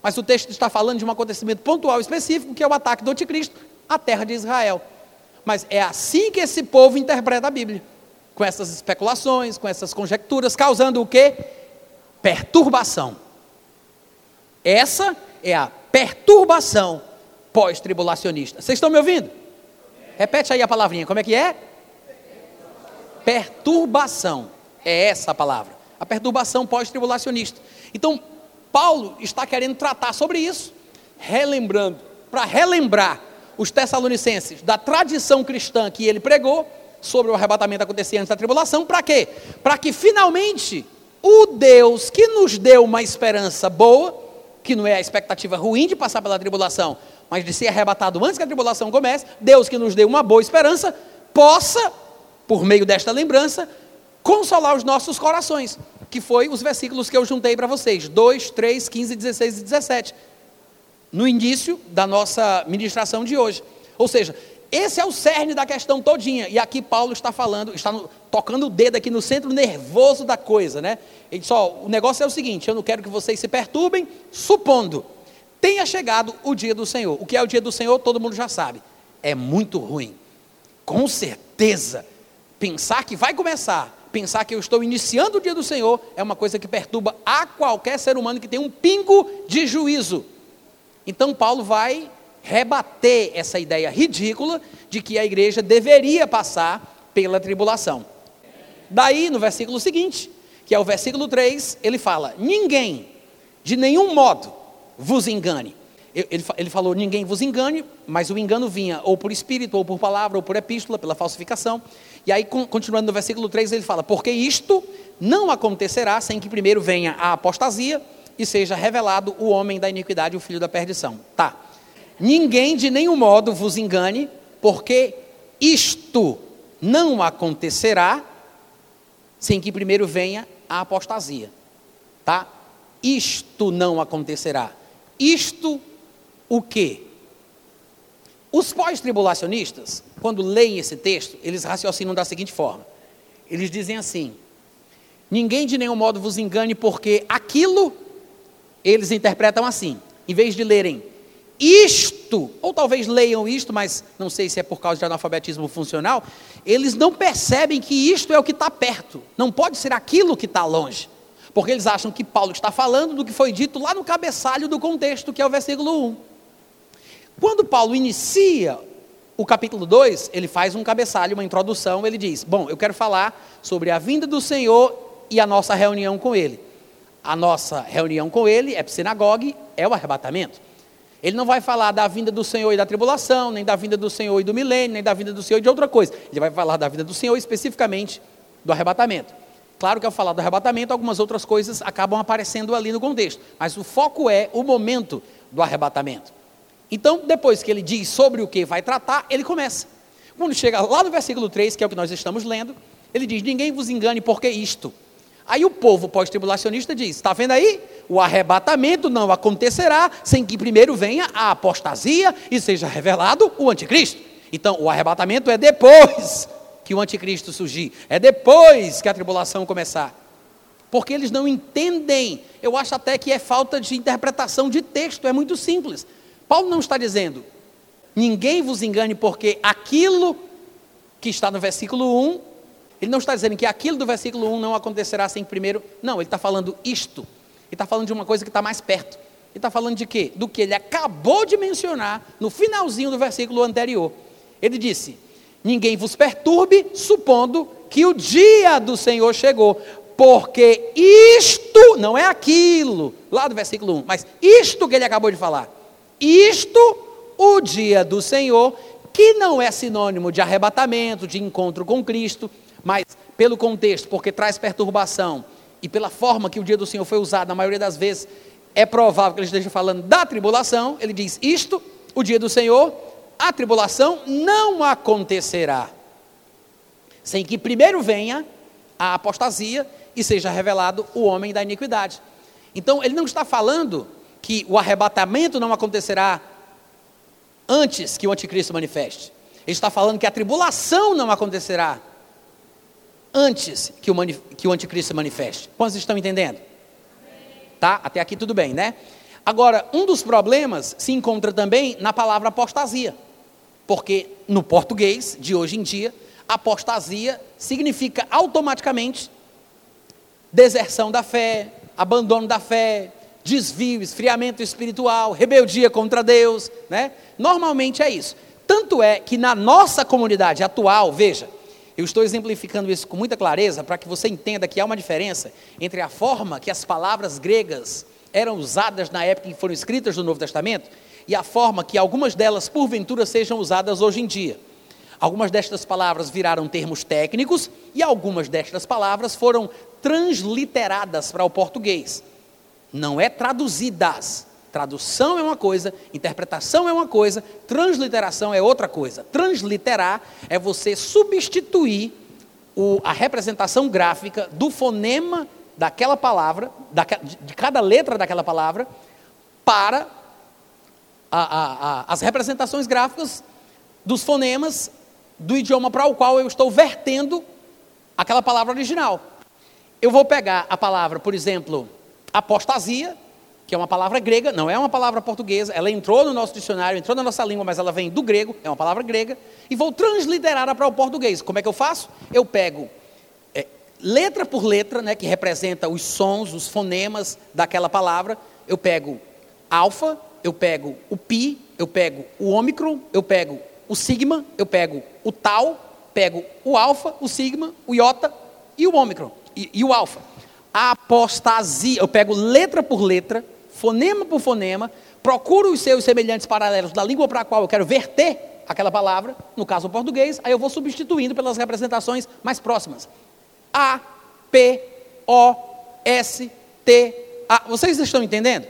[SPEAKER 1] Mas o texto está falando de um acontecimento pontual específico, que é o ataque do anticristo à terra de Israel. Mas é assim que esse povo interpreta a Bíblia. Com essas especulações, com essas conjecturas, causando o quê? Perturbação. Essa é a perturbação pós-tribulacionista. Vocês estão me ouvindo? Repete aí a palavrinha, como é que é? Perturbação. É essa a palavra. A perturbação pós-tribulacionista. Então, Paulo está querendo tratar sobre isso, relembrando, para relembrar os tessalonicenses da tradição cristã que ele pregou sobre o arrebatamento acontecer antes da tribulação, para quê? Para que finalmente o Deus que nos deu uma esperança boa, que não é a expectativa ruim de passar pela tribulação, mas de ser arrebatado antes que a tribulação comece, Deus que nos dê uma boa esperança, possa, por meio desta lembrança, consolar os nossos corações, que foi os versículos que eu juntei para vocês, 2, 3, 15, 16 e 17, no início da nossa ministração de hoje. Ou seja, esse é o cerne da questão todinha. E aqui Paulo está falando, está no, tocando o dedo aqui no centro nervoso da coisa, né? Ele o negócio é o seguinte: eu não quero que vocês se perturbem, supondo tenha chegado o dia do Senhor. O que é o dia do Senhor, todo mundo já sabe. É muito ruim. Com certeza, pensar que vai começar, pensar que eu estou iniciando o dia do Senhor, é uma coisa que perturba a qualquer ser humano que tem um pingo de juízo. Então Paulo vai rebater essa ideia ridícula de que a igreja deveria passar pela tribulação. Daí, no versículo seguinte, que é o versículo 3, ele fala: Ninguém, de nenhum modo, vos engane. Ele, ele falou: Ninguém vos engane, mas o engano vinha ou por espírito, ou por palavra, ou por epístola, pela falsificação. E aí, continuando no versículo 3, ele fala: Porque isto não acontecerá sem que primeiro venha a apostasia e seja revelado o homem da iniquidade, o filho da perdição. Tá. Ninguém de nenhum modo vos engane, porque isto não acontecerá sem que primeiro venha a apostasia. Tá? Isto não acontecerá. Isto o quê? Os pós-tribulacionistas, quando leem esse texto, eles raciocinam da seguinte forma: eles dizem assim: ninguém de nenhum modo vos engane, porque aquilo eles interpretam assim, em vez de lerem isto, ou talvez leiam isto, mas não sei se é por causa de analfabetismo funcional, eles não percebem que isto é o que está perto, não pode ser aquilo que está longe, porque eles acham que Paulo está falando do que foi dito lá no cabeçalho do contexto, que é o versículo 1. Quando Paulo inicia o capítulo 2, ele faz um cabeçalho, uma introdução, ele diz: Bom, eu quero falar sobre a vinda do Senhor e a nossa reunião com Ele. A nossa reunião com Ele é sinagogue, é o arrebatamento. Ele não vai falar da vinda do Senhor e da tribulação, nem da vinda do Senhor e do milênio, nem da vinda do Senhor e de outra coisa. Ele vai falar da vinda do Senhor especificamente do arrebatamento. Claro que ao falar do arrebatamento, algumas outras coisas acabam aparecendo ali no contexto, mas o foco é o momento do arrebatamento. Então, depois que ele diz sobre o que vai tratar, ele começa. Quando chega lá no versículo 3, que é o que nós estamos lendo, ele diz: Ninguém vos engane, porque isto. Aí o povo pós-tribulacionista diz: Está vendo aí? O arrebatamento não acontecerá sem que primeiro venha a apostasia e seja revelado o anticristo. Então, o arrebatamento é depois que o anticristo surgir, é depois que a tribulação começar. Porque eles não entendem. Eu acho até que é falta de interpretação de texto, é muito simples. Paulo não está dizendo, ninguém vos engane, porque aquilo que está no versículo 1 ele não está dizendo que aquilo do versículo 1 não acontecerá sem primeiro. Não, ele está falando isto. Ele está falando de uma coisa que está mais perto. Ele está falando de quê? Do que ele acabou de mencionar no finalzinho do versículo anterior. Ele disse: Ninguém vos perturbe, supondo que o dia do Senhor chegou. Porque isto não é aquilo, lá do versículo 1, mas isto que ele acabou de falar. Isto, o dia do Senhor, que não é sinônimo de arrebatamento, de encontro com Cristo, mas pelo contexto, porque traz perturbação, e pela forma que o dia do Senhor foi usado, na maioria das vezes, é provável que ele esteja falando da tribulação. Ele diz: Isto, o dia do Senhor, a tribulação não acontecerá, sem que primeiro venha a apostasia e seja revelado o homem da iniquidade. Então, ele não está falando que o arrebatamento não acontecerá antes que o anticristo manifeste. Ele está falando que a tribulação não acontecerá antes que o, que o anticristo se manifeste. Quantos estão entendendo? Tá? Até aqui tudo bem, né? Agora, um dos problemas se encontra também na palavra apostasia. Porque no português de hoje em dia, apostasia significa automaticamente deserção da fé, abandono da fé, desvio, esfriamento espiritual, rebeldia contra Deus, né? Normalmente é isso. Tanto é que na nossa comunidade atual, veja, eu estou exemplificando isso com muita clareza para que você entenda que há uma diferença entre a forma que as palavras gregas eram usadas na época em que foram escritas no Novo Testamento e a forma que algumas delas, porventura, sejam usadas hoje em dia. Algumas destas palavras viraram termos técnicos e algumas destas palavras foram transliteradas para o português. Não é traduzidas, Tradução é uma coisa, interpretação é uma coisa, transliteração é outra coisa. Transliterar é você substituir o, a representação gráfica do fonema daquela palavra, da, de cada letra daquela palavra, para a, a, a, as representações gráficas dos fonemas do idioma para o qual eu estou vertendo aquela palavra original. Eu vou pegar a palavra, por exemplo, apostasia, que é uma palavra grega, não é uma palavra portuguesa, ela entrou no nosso dicionário, entrou na nossa língua, mas ela vem do grego, é uma palavra grega, e vou transliterá-la para o português. Como é que eu faço? Eu pego é, letra por letra, né, que representa os sons, os fonemas daquela palavra, eu pego alfa, eu pego o pi, eu pego o ômicron, eu pego o sigma, eu pego o tal, pego o alfa, o sigma, o iota e o ômicron, e, e o alfa. Apostasia, eu pego letra por letra, fonema por fonema, procuro os seus semelhantes paralelos da língua para a qual eu quero verter aquela palavra, no caso o português, aí eu vou substituindo pelas representações mais próximas. A, P, O, S, T, A. Vocês estão entendendo?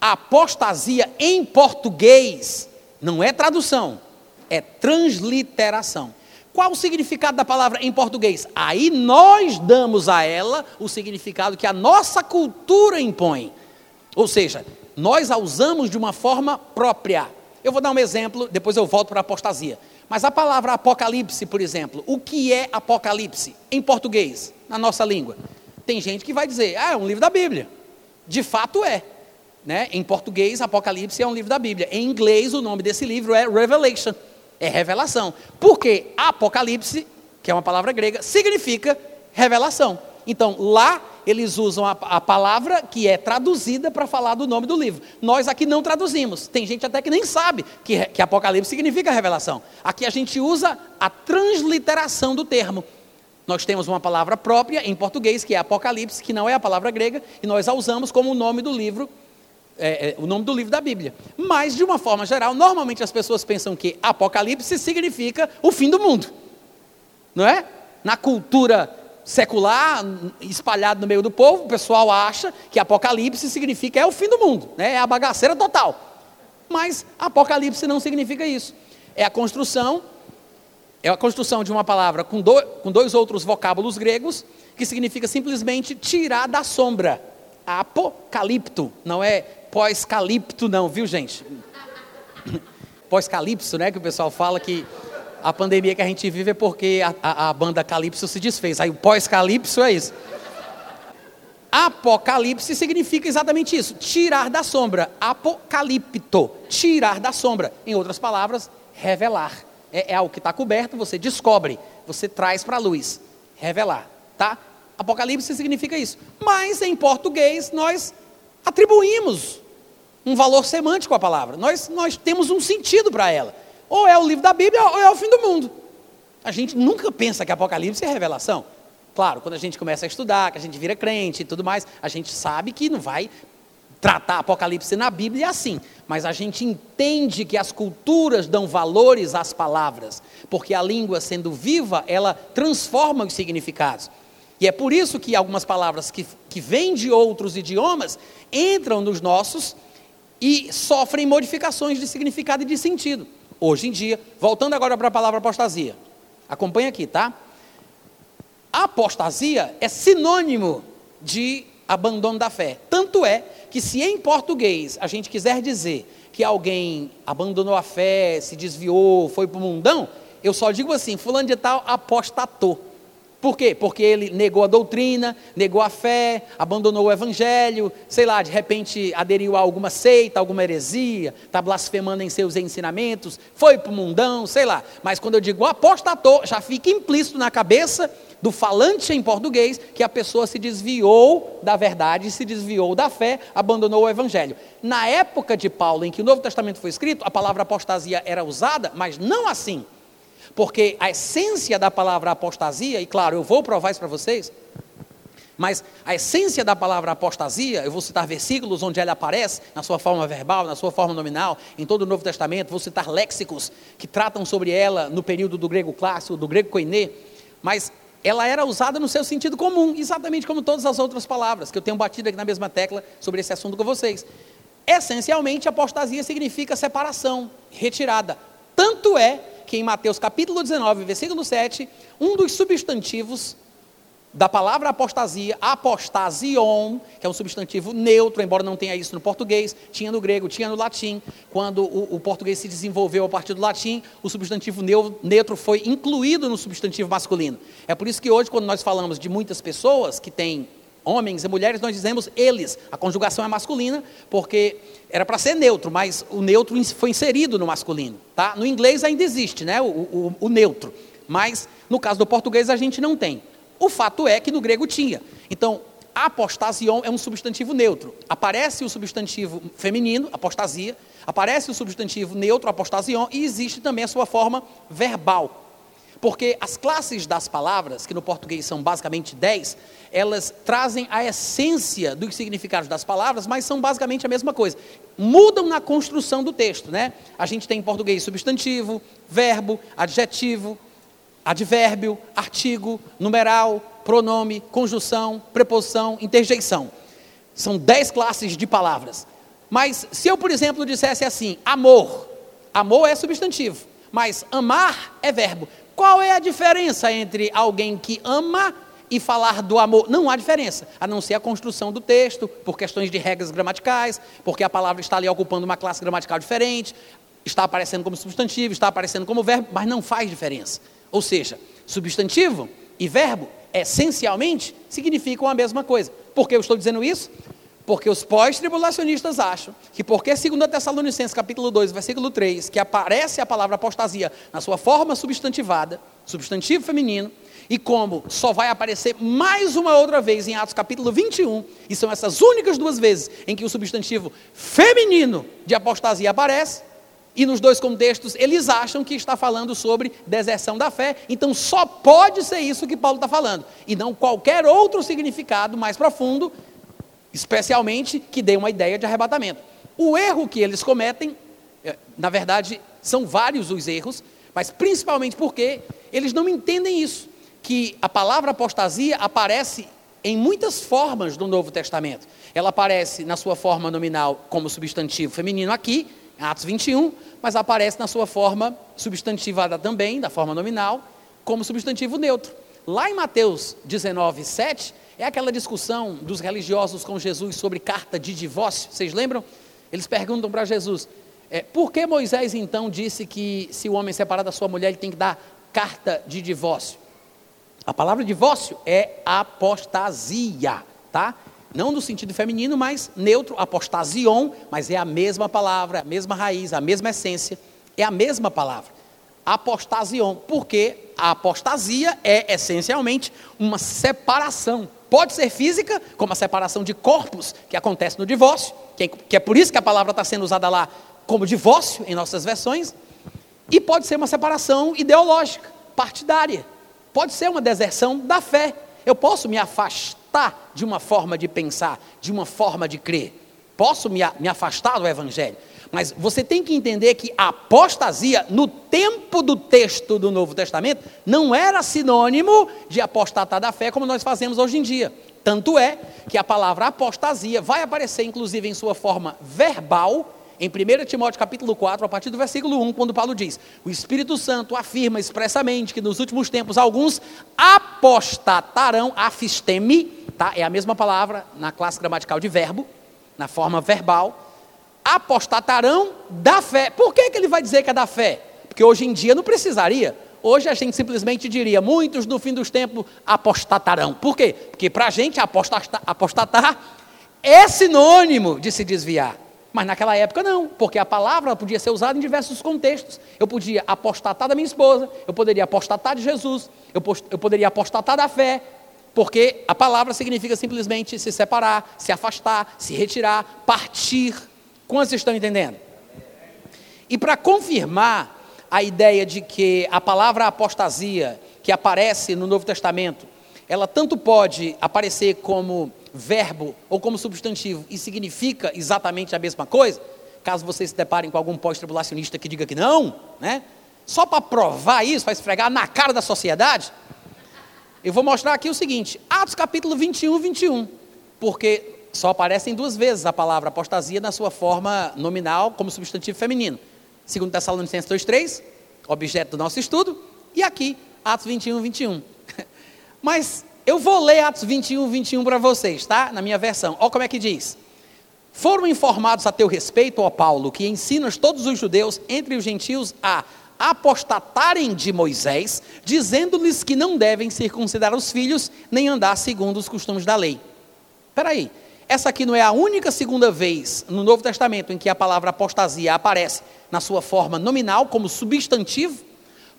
[SPEAKER 1] Apostasia em português não é tradução, é transliteração. Qual o significado da palavra em português? Aí nós damos a ela o significado que a nossa cultura impõe. Ou seja, nós a usamos de uma forma própria. Eu vou dar um exemplo, depois eu volto para a apostasia. Mas a palavra apocalipse, por exemplo, o que é apocalipse em português, na nossa língua? Tem gente que vai dizer, ah, é um livro da Bíblia. De fato é. Né? Em português, Apocalipse é um livro da Bíblia. Em inglês, o nome desse livro é Revelation, é revelação. Porque Apocalipse, que é uma palavra grega, significa revelação. Então, lá eles usam a, a palavra que é traduzida para falar do nome do livro. Nós aqui não traduzimos. Tem gente até que nem sabe que, que Apocalipse significa revelação. Aqui a gente usa a transliteração do termo. Nós temos uma palavra própria em português, que é Apocalipse, que não é a palavra grega, e nós a usamos como o nome do livro é, é, o nome do livro da Bíblia. Mas, de uma forma geral, normalmente as pessoas pensam que Apocalipse significa o fim do mundo. Não é? Na cultura secular, espalhado no meio do povo, o pessoal acha que Apocalipse significa é o fim do mundo, né? é a bagaceira total. Mas Apocalipse não significa isso. É a construção, é a construção de uma palavra com, do, com dois outros vocábulos gregos, que significa simplesmente tirar da sombra. Apocalipto, não é pós-calipto, não, viu, gente? Pós-calipso, né? Que o pessoal fala que a pandemia que a gente vive é porque a, a, a banda Calipso se desfez. Aí o pós-calipso é isso. Apocalipse significa exatamente isso: tirar da sombra. Apocalipto, tirar da sombra. Em outras palavras, revelar. É, é algo que está coberto, você descobre, você traz para a luz. Revelar, tá? Apocalipse significa isso. Mas em português nós atribuímos um valor semântico à palavra. Nós, nós temos um sentido para ela. Ou é o livro da Bíblia ou é o fim do mundo. A gente nunca pensa que Apocalipse é revelação. Claro, quando a gente começa a estudar, que a gente vira crente e tudo mais, a gente sabe que não vai tratar Apocalipse na Bíblia assim. Mas a gente entende que as culturas dão valores às palavras, porque a língua, sendo viva, ela transforma os significados. E é por isso que algumas palavras que, que vêm de outros idiomas entram nos nossos e sofrem modificações de significado e de sentido. Hoje em dia, voltando agora para a palavra apostasia. Acompanha aqui, tá? A apostasia é sinônimo de abandono da fé. Tanto é que se em português a gente quiser dizer que alguém abandonou a fé, se desviou, foi para o mundão, eu só digo assim, fulano de tal apostatou. Por quê? Porque ele negou a doutrina, negou a fé, abandonou o evangelho, sei lá, de repente aderiu a alguma seita, alguma heresia, está blasfemando em seus ensinamentos, foi para o mundão, sei lá. Mas quando eu digo apostatou, já fica implícito na cabeça do falante em português que a pessoa se desviou da verdade, se desviou da fé, abandonou o evangelho. Na época de Paulo, em que o Novo Testamento foi escrito, a palavra apostasia era usada, mas não assim. Porque a essência da palavra apostasia, e claro, eu vou provar isso para vocês, mas a essência da palavra apostasia, eu vou citar versículos onde ela aparece, na sua forma verbal, na sua forma nominal, em todo o Novo Testamento, vou citar léxicos que tratam sobre ela no período do grego clássico, do grego koiné, mas ela era usada no seu sentido comum, exatamente como todas as outras palavras, que eu tenho batido aqui na mesma tecla sobre esse assunto com vocês. Essencialmente, apostasia significa separação, retirada. Tanto é que em Mateus capítulo 19, versículo 7, um dos substantivos da palavra apostasia, apostasion, que é um substantivo neutro, embora não tenha isso no português, tinha no grego, tinha no latim. Quando o, o português se desenvolveu a partir do latim, o substantivo neutro foi incluído no substantivo masculino. É por isso que hoje, quando nós falamos de muitas pessoas que têm homens e mulheres, nós dizemos eles. A conjugação é masculina, porque era para ser neutro, mas o neutro foi inserido no masculino. Tá? No inglês ainda existe né, o, o, o neutro, mas no caso do português a gente não tem. O fato é que no grego tinha. Então, apostasion é um substantivo neutro. Aparece o substantivo feminino, apostasia, aparece o substantivo neutro, apostasion, e existe também a sua forma verbal. Porque as classes das palavras, que no português são basicamente 10, elas trazem a essência dos significados das palavras, mas são basicamente a mesma coisa. Mudam na construção do texto, né? A gente tem em português substantivo, verbo, adjetivo, advérbio, artigo, numeral, pronome, conjunção, preposição, interjeição. São dez classes de palavras. Mas se eu, por exemplo, dissesse assim, amor, amor é substantivo, mas amar é verbo. Qual é a diferença entre alguém que ama e falar do amor? Não há diferença, a não ser a construção do texto, por questões de regras gramaticais, porque a palavra está ali ocupando uma classe gramatical diferente, está aparecendo como substantivo, está aparecendo como verbo, mas não faz diferença. Ou seja, substantivo e verbo, essencialmente, significam a mesma coisa. Por que eu estou dizendo isso? Porque os pós-tribulacionistas acham que porque 2 Tessalonicenses capítulo 2, versículo 3, que aparece a palavra apostasia na sua forma substantivada, substantivo feminino, e como só vai aparecer mais uma outra vez em Atos capítulo 21, e são essas únicas duas vezes em que o substantivo feminino de apostasia aparece, e nos dois contextos, eles acham que está falando sobre deserção da fé, então só pode ser isso que Paulo está falando, e não qualquer outro significado mais profundo, especialmente que dê uma ideia de arrebatamento. O erro que eles cometem, é, na verdade, são vários os erros, mas principalmente porque eles não entendem isso, que a palavra apostasia aparece em muitas formas do Novo Testamento. Ela aparece na sua forma nominal como substantivo feminino aqui, Atos 21, mas aparece na sua forma substantivada também, da forma nominal, como substantivo neutro. Lá em Mateus 19, 7, é aquela discussão dos religiosos com Jesus sobre carta de divórcio. Vocês lembram? Eles perguntam para Jesus: é, por que Moisés então disse que se o homem separar da sua mulher, ele tem que dar carta de divórcio? A palavra divórcio é apostasia, tá? não no sentido feminino, mas neutro, apostasion, mas é a mesma palavra, a mesma raiz, a mesma essência, é a mesma palavra. Apostasion, porque a apostasia é essencialmente uma separação. Pode ser física, como a separação de corpos que acontece no divórcio, que é por isso que a palavra está sendo usada lá como divórcio em nossas versões, e pode ser uma separação ideológica, partidária. Pode ser uma deserção da fé. Eu posso me afastar de uma forma de pensar, de uma forma de crer. Posso me afastar do Evangelho. Mas você tem que entender que a apostasia, no tempo do texto do Novo Testamento, não era sinônimo de apostatar da fé como nós fazemos hoje em dia. Tanto é que a palavra apostasia vai aparecer, inclusive, em sua forma verbal em 1 Timóteo capítulo 4, a partir do versículo 1, quando Paulo diz: O Espírito Santo afirma expressamente que nos últimos tempos alguns apostatarão, afistemi, tá? É a mesma palavra na classe gramatical de verbo, na forma verbal, apostatarão da fé. Por que, que ele vai dizer que é da fé? Porque hoje em dia não precisaria. Hoje a gente simplesmente diria: muitos no fim dos tempos apostatarão. Por quê? Porque para a gente apostatar, é sinônimo de se desviar. Mas naquela época não, porque a palavra podia ser usada em diversos contextos. Eu podia apostatar da minha esposa, eu poderia apostatar de Jesus, eu, eu poderia apostatar da fé, porque a palavra significa simplesmente se separar, se afastar, se retirar, partir. Quantos estão entendendo? E para confirmar a ideia de que a palavra apostasia, que aparece no Novo Testamento, ela tanto pode aparecer como verbo ou como substantivo e significa exatamente a mesma coisa, caso vocês se deparem com algum pós-tribulacionista que diga que não, né? Só para provar isso, para esfregar na cara da sociedade, eu vou mostrar aqui o seguinte: Atos capítulo 21, 21. Porque só aparecem duas vezes a palavra apostasia na sua forma nominal como substantivo feminino. Segundo Tessalonicenses 2,3, objeto do nosso estudo, e aqui, Atos 21, 21. Mas eu vou ler Atos 21, 21 para vocês, tá? Na minha versão. Olha como é que diz. Foram informados a teu respeito, ó Paulo, que ensinas todos os judeus entre os gentios a apostatarem de Moisés, dizendo-lhes que não devem circuncidar os filhos, nem andar segundo os costumes da lei. Espera aí, essa aqui não é a única segunda vez no Novo Testamento em que a palavra apostasia aparece na sua forma nominal, como substantivo?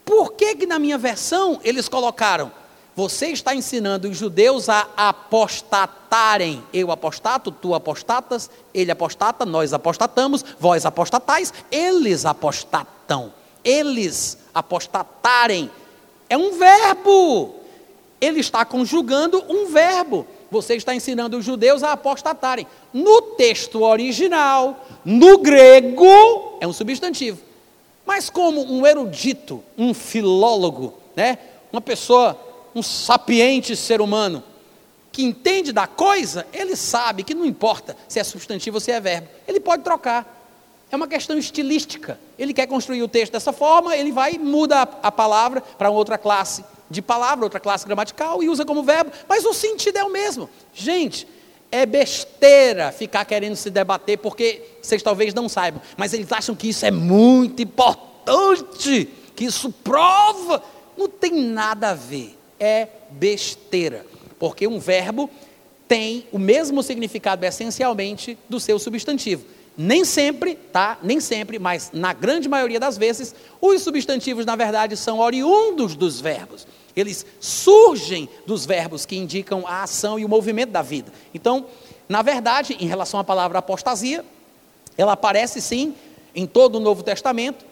[SPEAKER 1] Por que, que na minha versão eles colocaram você está ensinando os judeus a apostatarem. Eu apostato, tu apostatas, ele apostata, nós apostatamos, vós apostatais, eles apostatam. Eles apostatarem. É um verbo. Ele está conjugando um verbo. Você está ensinando os judeus a apostatarem. No texto original, no grego, é um substantivo. Mas como um erudito, um filólogo, né? Uma pessoa, um sapiente ser humano, que entende da coisa, ele sabe que não importa se é substantivo ou se é verbo. Ele pode trocar. É uma questão estilística. Ele quer construir o texto dessa forma, ele vai e muda a, a palavra para outra classe de palavra, outra classe gramatical e usa como verbo, mas o sentido é o mesmo. Gente, é besteira ficar querendo se debater, porque vocês talvez não saibam, mas eles acham que isso é muito importante, que isso prova. Não tem nada a ver. É besteira. Porque um verbo tem o mesmo significado essencialmente do seu substantivo. Nem sempre, tá? Nem sempre, mas na grande maioria das vezes, os substantivos, na verdade, são oriundos dos verbos. Eles surgem dos verbos que indicam a ação e o movimento da vida. Então, na verdade, em relação à palavra apostasia, ela aparece sim em todo o Novo Testamento,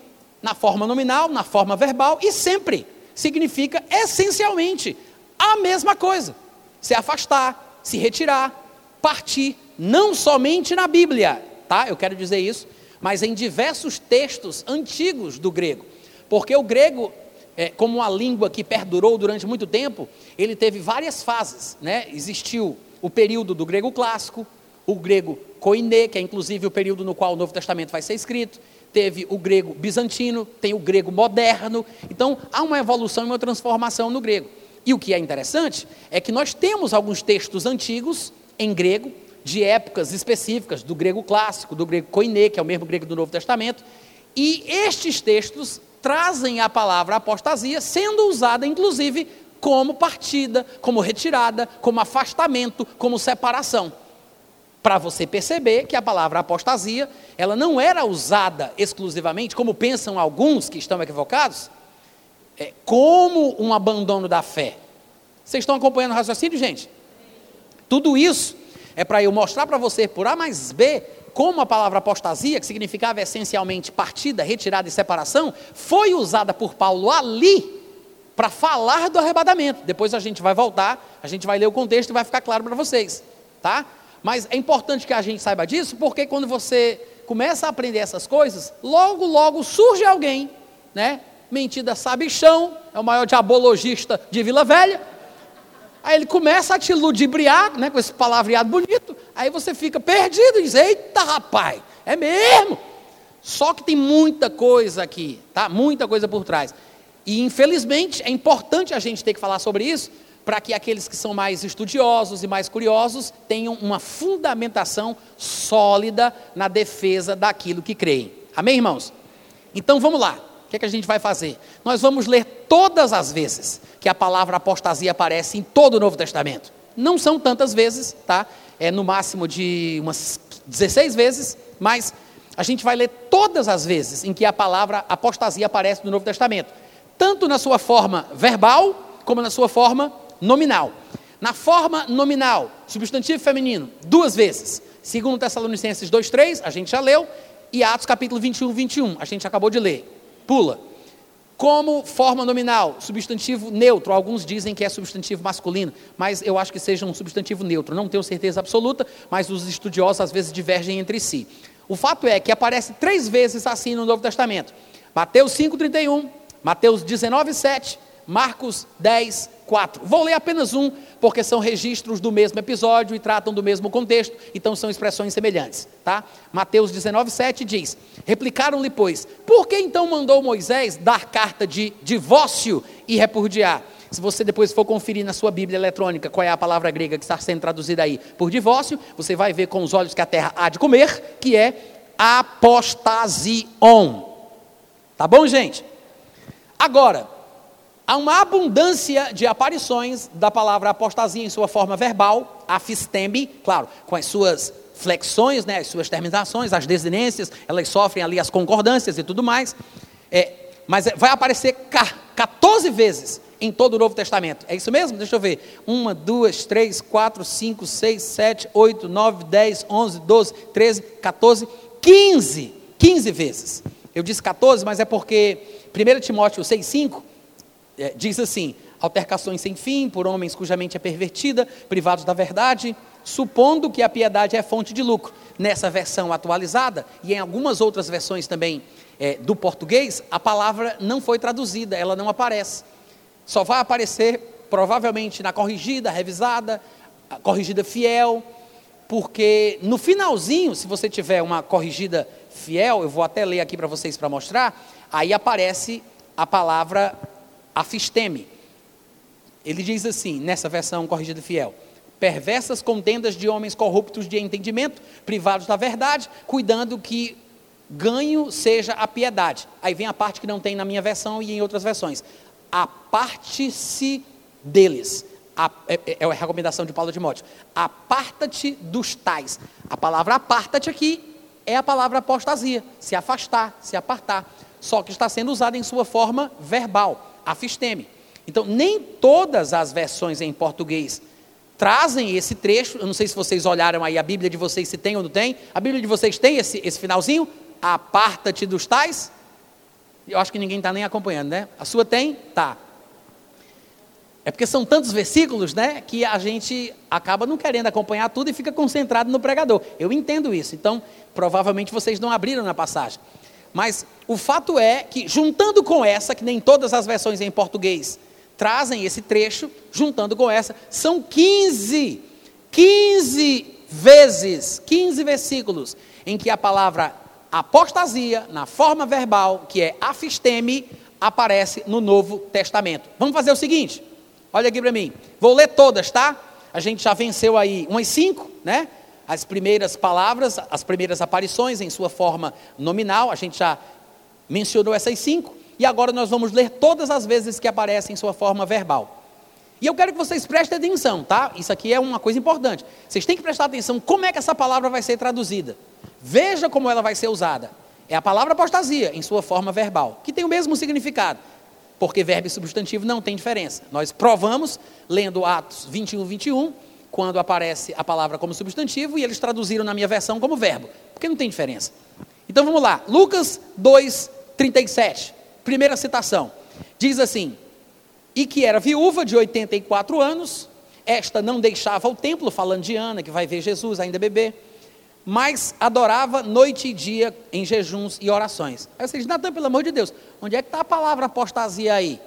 [SPEAKER 1] na forma nominal, na forma verbal e sempre significa essencialmente a mesma coisa: se afastar, se retirar, partir, não somente na Bíblia, tá? Eu quero dizer isso, mas em diversos textos antigos do grego. Porque o grego, é, como uma língua que perdurou durante muito tempo, ele teve várias fases. Né? Existiu o período do grego clássico, o grego koiné, que é inclusive o período no qual o Novo Testamento vai ser escrito, teve o grego bizantino, tem o grego moderno. Então, há uma evolução e uma transformação no grego. E o que é interessante é que nós temos alguns textos antigos em grego de épocas específicas, do grego clássico, do grego koiné, que é o mesmo grego do Novo Testamento, e estes textos trazem a palavra apostasia, sendo usada inclusive como partida, como retirada, como afastamento, como separação. Para você perceber que a palavra apostasia, ela não era usada exclusivamente, como pensam alguns que estão equivocados, é, como um abandono da fé. Vocês estão acompanhando o raciocínio, gente? Tudo isso é para eu mostrar para você, por A mais B, como a palavra apostasia, que significava essencialmente partida, retirada e separação, foi usada por Paulo ali para falar do arrebatamento. Depois a gente vai voltar, a gente vai ler o contexto e vai ficar claro para vocês, tá? Mas é importante que a gente saiba disso, porque quando você começa a aprender essas coisas, logo, logo surge alguém, né? Mentida sabichão, é o maior diabologista de Vila Velha, Aí ele começa a te ludibriar, né, com esse palavreado bonito. Aí você fica perdido e diz: Eita, rapaz, é mesmo. Só que tem muita coisa aqui, tá? Muita coisa por trás. E infelizmente é importante a gente ter que falar sobre isso, para que aqueles que são mais estudiosos e mais curiosos tenham uma fundamentação sólida na defesa daquilo que creem. Amém, irmãos? Então vamos lá. Que, é que a gente vai fazer? Nós vamos ler todas as vezes que a palavra apostasia aparece em todo o Novo Testamento. Não são tantas vezes, tá? É no máximo de umas 16 vezes, mas a gente vai ler todas as vezes em que a palavra apostasia aparece no Novo Testamento, tanto na sua forma verbal como na sua forma nominal. Na forma nominal, substantivo feminino, duas vezes. Segundo Tessalonicenses 2:3, a gente já leu, e Atos capítulo 21, 21, a gente acabou de ler pula. Como forma nominal, substantivo neutro, alguns dizem que é substantivo masculino, mas eu acho que seja um substantivo neutro, não tenho certeza absoluta, mas os estudiosos às vezes divergem entre si. O fato é que aparece três vezes assim no Novo Testamento: Mateus 5,31, Mateus 19,7, Marcos 10, 4. Vou ler apenas um, porque são registros do mesmo episódio e tratam do mesmo contexto, então são expressões semelhantes, tá? Mateus 19, 7 diz: Replicaram-lhe, pois, por que então mandou Moisés dar carta de divórcio e repudiar? Se você depois for conferir na sua Bíblia eletrônica qual é a palavra grega que está sendo traduzida aí por divórcio, você vai ver com os olhos que a terra há de comer, que é apostasion. Tá bom, gente? Agora, Há uma abundância de aparições da palavra apostasia em sua forma verbal, afistembe, claro, com as suas flexões, né, as suas terminações, as desinências, elas sofrem ali as concordâncias e tudo mais. É, mas vai aparecer 14 vezes em todo o Novo Testamento. É isso mesmo? Deixa eu ver. Uma, duas, três, quatro, cinco, seis, sete, oito, nove, dez, onze, doze, treze, 14, 15. 15 vezes. Eu disse 14, mas é porque 1 Timóteo 6,5 é, diz assim: altercações sem fim por homens cuja mente é pervertida, privados da verdade, supondo que a piedade é fonte de lucro. Nessa versão atualizada e em algumas outras versões também é, do português, a palavra não foi traduzida, ela não aparece. Só vai aparecer provavelmente na corrigida, revisada, corrigida fiel, porque no finalzinho, se você tiver uma corrigida fiel, eu vou até ler aqui para vocês para mostrar, aí aparece a palavra afisteme. Ele diz assim, nessa versão corrigida fiel: perversas contendas de homens corruptos de entendimento, privados da verdade, cuidando que ganho seja a piedade. Aí vem a parte que não tem na minha versão e em outras versões. Aparte-se deles. A, é, é, é, a recomendação de Paulo de Timóteo. Aparta-te dos tais. A palavra aparta-te aqui é a palavra apostasia, se afastar, se apartar. Só que está sendo usada em sua forma verbal, afisteme. Então, nem todas as versões em português trazem esse trecho. Eu não sei se vocês olharam aí a Bíblia de vocês, se tem ou não tem. A Bíblia de vocês tem esse, esse finalzinho? Aparta-te dos tais. Eu acho que ninguém está nem acompanhando, né? A sua tem? Tá. É porque são tantos versículos, né, que a gente acaba não querendo acompanhar tudo e fica concentrado no pregador. Eu entendo isso. Então, provavelmente vocês não abriram na passagem. Mas o fato é que, juntando com essa, que nem todas as versões em português trazem esse trecho, juntando com essa, são 15, 15 vezes, 15 versículos, em que a palavra apostasia, na forma verbal, que é afisteme, aparece no Novo Testamento. Vamos fazer o seguinte, olha aqui para mim, vou ler todas, tá? A gente já venceu aí umas cinco, né? As primeiras palavras, as primeiras aparições em sua forma nominal, a gente já mencionou essas cinco. E agora nós vamos ler todas as vezes que aparece em sua forma verbal. E eu quero que vocês prestem atenção, tá? Isso aqui é uma coisa importante. Vocês têm que prestar atenção como é que essa palavra vai ser traduzida. Veja como ela vai ser usada. É a palavra apostasia em sua forma verbal, que tem o mesmo significado, porque verbo e substantivo não tem diferença. Nós provamos lendo Atos 21, 21, quando aparece a palavra como substantivo, e eles traduziram na minha versão como verbo, porque não tem diferença. Então vamos lá, Lucas 2, 37. Primeira citação. Diz assim: E que era viúva de 84 anos, esta não deixava o templo, falando de Ana, que vai ver Jesus ainda bebê, mas adorava noite e dia em jejuns e orações. Aí você diz, Natan, pelo amor de Deus, onde é que está a palavra apostasia aí?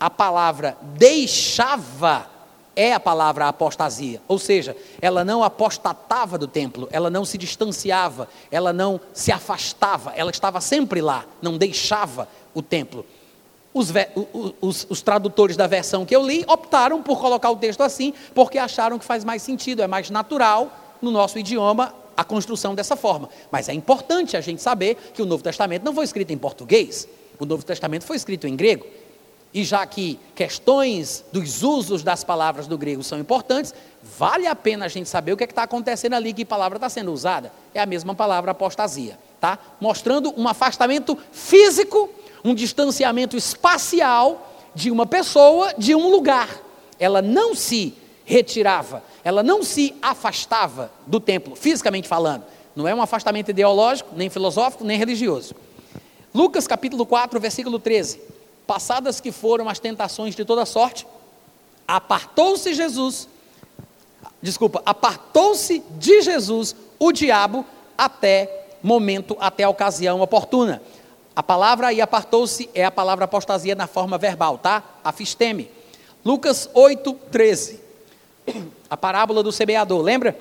[SPEAKER 1] A palavra deixava é a palavra apostasia, ou seja, ela não apostatava do templo, ela não se distanciava, ela não se afastava, ela estava sempre lá, não deixava o templo. Os, os, os, tradutores da versão que eu li optaram por colocar o texto assim, porque acharam que faz mais sentido, é mais natural no nosso idioma a construção dessa forma. Mas é importante a gente saber que o Novo Testamento não foi escrito em português, o Novo Testamento foi escrito em grego. E já que questões dos usos das palavras do grego são importantes, vale a pena a gente saber o que é está acontecendo ali, que palavra está sendo usada. É a mesma palavra apostasia, tá? Mostrando um afastamento físico, um distanciamento espacial de uma pessoa de um lugar. Ela não se retirava, ela não se afastava do templo, fisicamente falando. Não é um afastamento ideológico, nem filosófico, nem religioso. Lucas capítulo 4, versículo 13 passadas que foram as tentações de toda sorte, apartou-se Jesus, desculpa, apartou-se de Jesus o diabo até momento, até a ocasião oportuna. A palavra aí apartou-se é a palavra apostasia na forma verbal, tá? Afisteme. Lucas 8, 13. A parábola do semeador, lembra?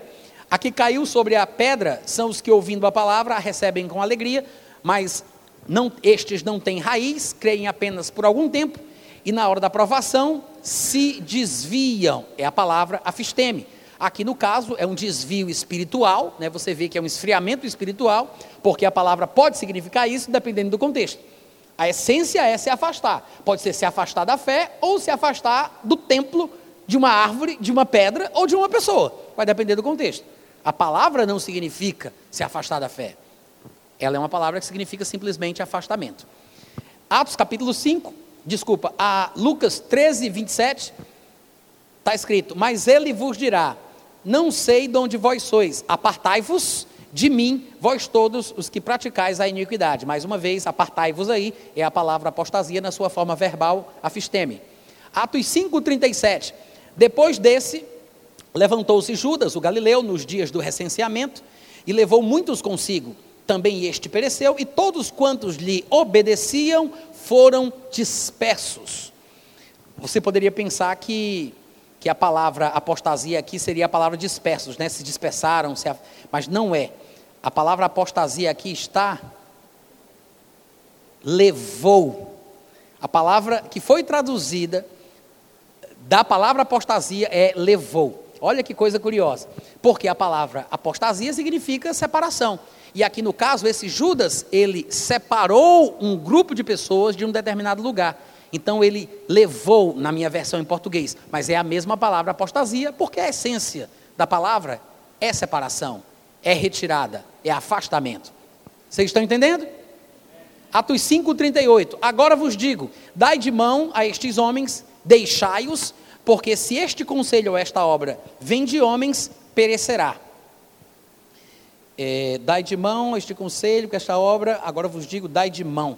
[SPEAKER 1] A que caiu sobre a pedra são os que, ouvindo a palavra, a recebem com alegria, mas não, estes não têm raiz, creem apenas por algum tempo, e na hora da provação se desviam. É a palavra afisteme. Aqui no caso é um desvio espiritual, né? você vê que é um esfriamento espiritual, porque a palavra pode significar isso dependendo do contexto. A essência é se afastar. Pode ser se afastar da fé ou se afastar do templo, de uma árvore, de uma pedra ou de uma pessoa. Vai depender do contexto. A palavra não significa se afastar da fé. Ela é uma palavra que significa simplesmente afastamento. Atos capítulo 5, desculpa, a Lucas 13, 27, está escrito: Mas ele vos dirá: Não sei de onde vós sois, apartai-vos de mim, vós todos os que praticais a iniquidade. Mais uma vez, apartai-vos aí, é a palavra apostasia na sua forma verbal, afisteme. Atos 5,37. Depois desse, levantou-se Judas, o Galileu, nos dias do recenseamento, e levou muitos consigo. Também este pereceu, e todos quantos lhe obedeciam foram dispersos. Você poderia pensar que que a palavra apostasia aqui seria a palavra dispersos, né? Se dispersaram, se, mas não é. A palavra apostasia aqui está levou. A palavra que foi traduzida da palavra apostasia é levou. Olha que coisa curiosa. Porque a palavra apostasia significa separação. E aqui no caso, esse Judas, ele separou um grupo de pessoas de um determinado lugar. Então ele levou na minha versão em português, mas é a mesma palavra apostasia, porque a essência da palavra é separação, é retirada, é afastamento. Vocês estão entendendo? Atos 5:38. Agora vos digo: dai de mão a estes homens, deixai-os, porque se este conselho ou esta obra vem de homens, perecerá. É, dai de mão a este conselho, que esta obra, agora vos digo, dai de mão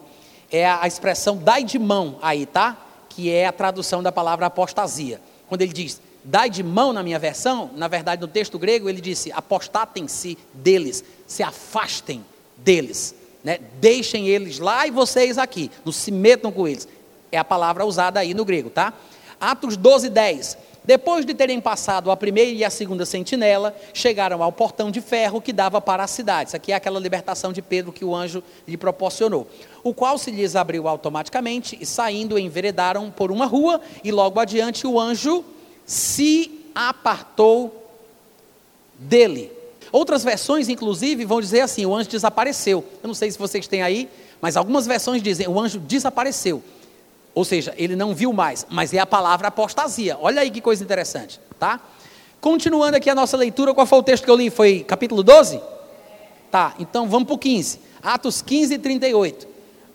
[SPEAKER 1] é a expressão dai de mão aí, tá? Que é a tradução da palavra apostasia. Quando ele diz dai de mão na minha versão, na verdade no texto grego ele disse apostatem-se deles, se afastem deles, né? Deixem eles lá e vocês aqui, não se metam com eles. É a palavra usada aí no grego, tá? Atos 12, 10. Depois de terem passado a primeira e a segunda sentinela, chegaram ao portão de ferro que dava para a cidade. Isso aqui é aquela libertação de Pedro que o anjo lhe proporcionou. O qual se lhes abriu automaticamente e saindo enveredaram por uma rua e logo adiante o anjo se apartou dele. Outras versões, inclusive, vão dizer assim: o anjo desapareceu. Eu não sei se vocês têm aí, mas algumas versões dizem: o anjo desapareceu. Ou seja, ele não viu mais, mas é a palavra apostasia. Olha aí que coisa interessante, tá? Continuando aqui a nossa leitura, qual foi o texto que eu li? Foi capítulo 12? Tá, então vamos para o 15. Atos 15 e 38.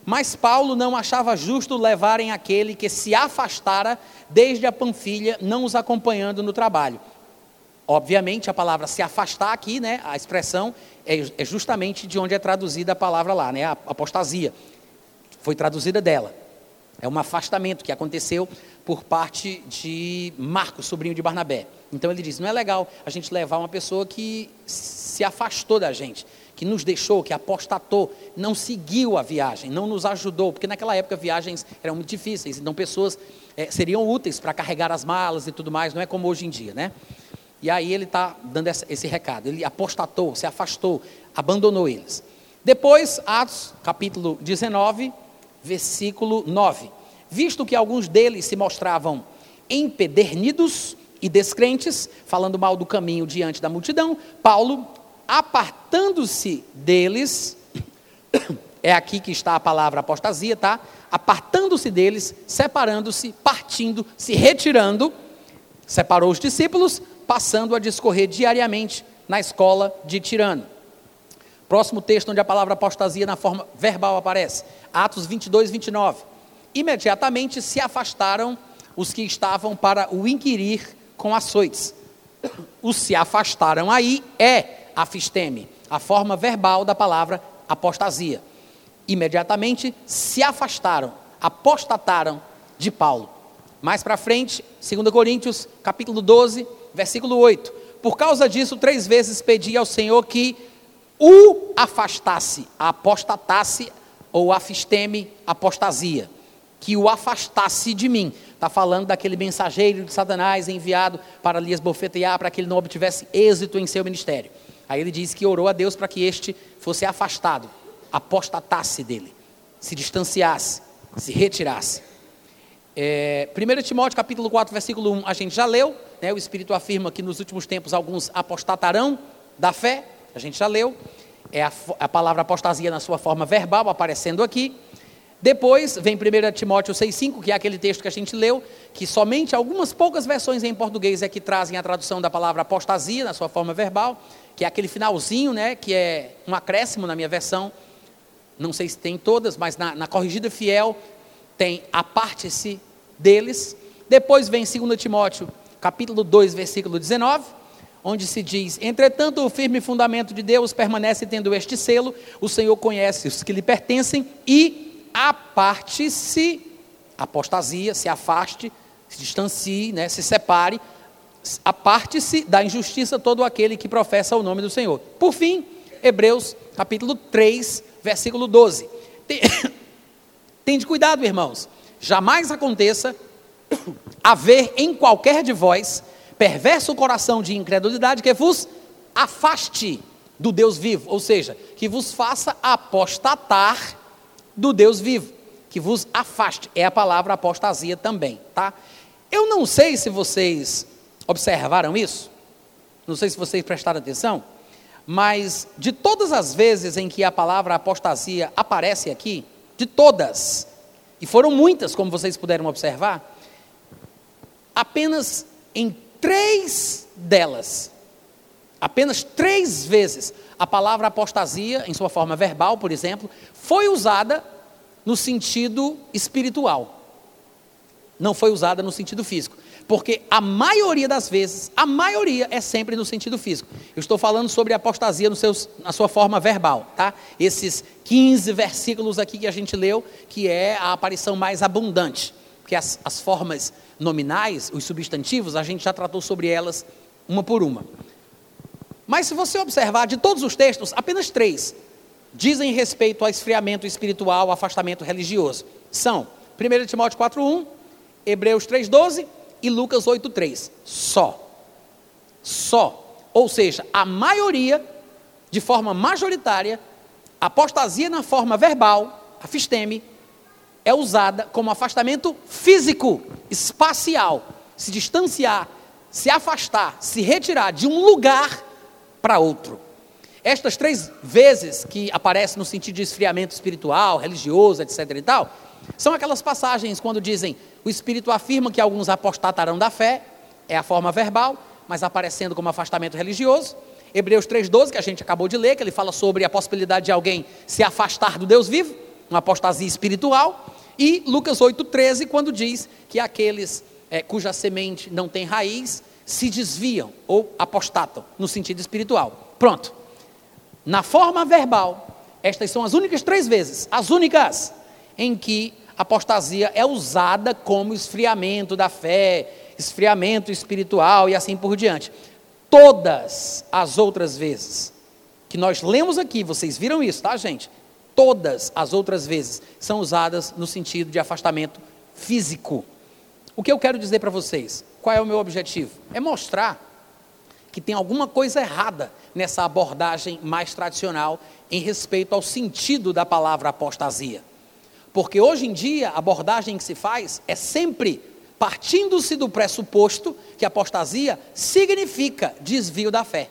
[SPEAKER 1] Mas Paulo não achava justo levarem aquele que se afastara desde a Panfilha, não os acompanhando no trabalho. Obviamente, a palavra se afastar aqui, né, a expressão é, é justamente de onde é traduzida a palavra lá, né, a apostasia. Foi traduzida dela. É um afastamento que aconteceu por parte de Marcos, sobrinho de Barnabé. Então ele diz: não é legal a gente levar uma pessoa que se afastou da gente, que nos deixou, que apostatou, não seguiu a viagem, não nos ajudou, porque naquela época viagens eram muito difíceis, então pessoas é, seriam úteis para carregar as malas e tudo mais, não é como hoje em dia, né? E aí ele está dando essa, esse recado, ele apostatou, se afastou, abandonou eles. Depois, Atos, capítulo 19, versículo 9. Visto que alguns deles se mostravam empedernidos e descrentes, falando mal do caminho diante da multidão, Paulo, apartando-se deles, é aqui que está a palavra apostasia, tá? Apartando-se deles, separando-se, partindo, se retirando, separou os discípulos, passando a discorrer diariamente na escola de Tirano. Próximo texto onde a palavra apostasia na forma verbal aparece. Atos 22, 29. Imediatamente se afastaram os que estavam para o inquirir com açoites. Os se afastaram aí é afisteme, a forma verbal da palavra apostasia. Imediatamente se afastaram, apostataram de Paulo. Mais para frente, 2 Coríntios, capítulo 12, versículo 8. Por causa disso, três vezes pedi ao Senhor que o afastasse, apostatasse ou afisteme apostasia, que o afastasse de mim. Está falando daquele mensageiro de Satanás enviado para lhe esbofetear, para que ele não obtivesse êxito em seu ministério. Aí ele diz que orou a Deus para que este fosse afastado, apostatasse dele, se distanciasse, se retirasse. É, 1 Timóteo capítulo 4, versículo 1, a gente já leu, né, o Espírito afirma que nos últimos tempos alguns apostatarão da fé, a gente já leu, é a, a palavra apostasia na sua forma verbal aparecendo aqui. Depois vem 1 Timóteo 6,5, que é aquele texto que a gente leu, que somente algumas poucas versões em português é que trazem a tradução da palavra apostasia na sua forma verbal, que é aquele finalzinho, né, que é um acréscimo na minha versão. Não sei se tem todas, mas na, na corrigida fiel tem a parte-se deles. Depois vem 2 Timóteo, capítulo 2, versículo 19, onde se diz: Entretanto, o firme fundamento de Deus permanece tendo este selo, o Senhor conhece os que lhe pertencem e aparte-se, apostasia, se afaste, se distancie, né, se separe, aparte-se da injustiça todo aquele que professa o nome do Senhor. Por fim, Hebreus capítulo 3, versículo 12. Tende cuidado, irmãos, jamais aconteça haver em qualquer de vós perverso coração de incredulidade que vos afaste do Deus vivo, ou seja, que vos faça apostatar do Deus vivo, que vos afaste. É a palavra apostasia também, tá? Eu não sei se vocês observaram isso, não sei se vocês prestaram atenção, mas de todas as vezes em que a palavra apostasia aparece aqui, de todas, e foram muitas, como vocês puderam observar, apenas em três delas, apenas três vezes, a palavra apostasia, em sua forma verbal, por exemplo, foi usada no sentido espiritual. Não foi usada no sentido físico. Porque a maioria das vezes, a maioria é sempre no sentido físico. Eu estou falando sobre apostasia seus, na sua forma verbal, tá? Esses 15 versículos aqui que a gente leu, que é a aparição mais abundante. Porque as, as formas nominais, os substantivos, a gente já tratou sobre elas uma por uma. Mas se você observar de todos os textos, apenas três dizem respeito ao esfriamento espiritual, afastamento religioso. São 1 Timóteo 4,1, Hebreus 3,12 e Lucas 8,3. Só. Só. Ou seja, a maioria, de forma majoritária, apostasia na forma verbal, afisteme, é usada como afastamento físico, espacial, se distanciar, se afastar, se retirar de um lugar para outro. Estas três vezes que aparece no sentido de esfriamento espiritual, religioso, etc. e tal, são aquelas passagens quando dizem o Espírito afirma que alguns apostatarão da fé, é a forma verbal, mas aparecendo como afastamento religioso. Hebreus 3,12, que a gente acabou de ler, que ele fala sobre a possibilidade de alguém se afastar do Deus vivo, uma apostasia espiritual. E Lucas 8,13, quando diz que aqueles é, cuja semente não tem raiz se desviam ou apostatam, no sentido espiritual. Pronto. Na forma verbal, estas são as únicas três vezes, as únicas, em que apostasia é usada como esfriamento da fé, esfriamento espiritual e assim por diante. Todas as outras vezes que nós lemos aqui, vocês viram isso, tá, gente? Todas as outras vezes são usadas no sentido de afastamento físico. O que eu quero dizer para vocês? Qual é o meu objetivo? É mostrar que tem alguma coisa errada nessa abordagem mais tradicional em respeito ao sentido da palavra apostasia. Porque hoje em dia a abordagem que se faz é sempre partindo-se do pressuposto que apostasia significa desvio da fé,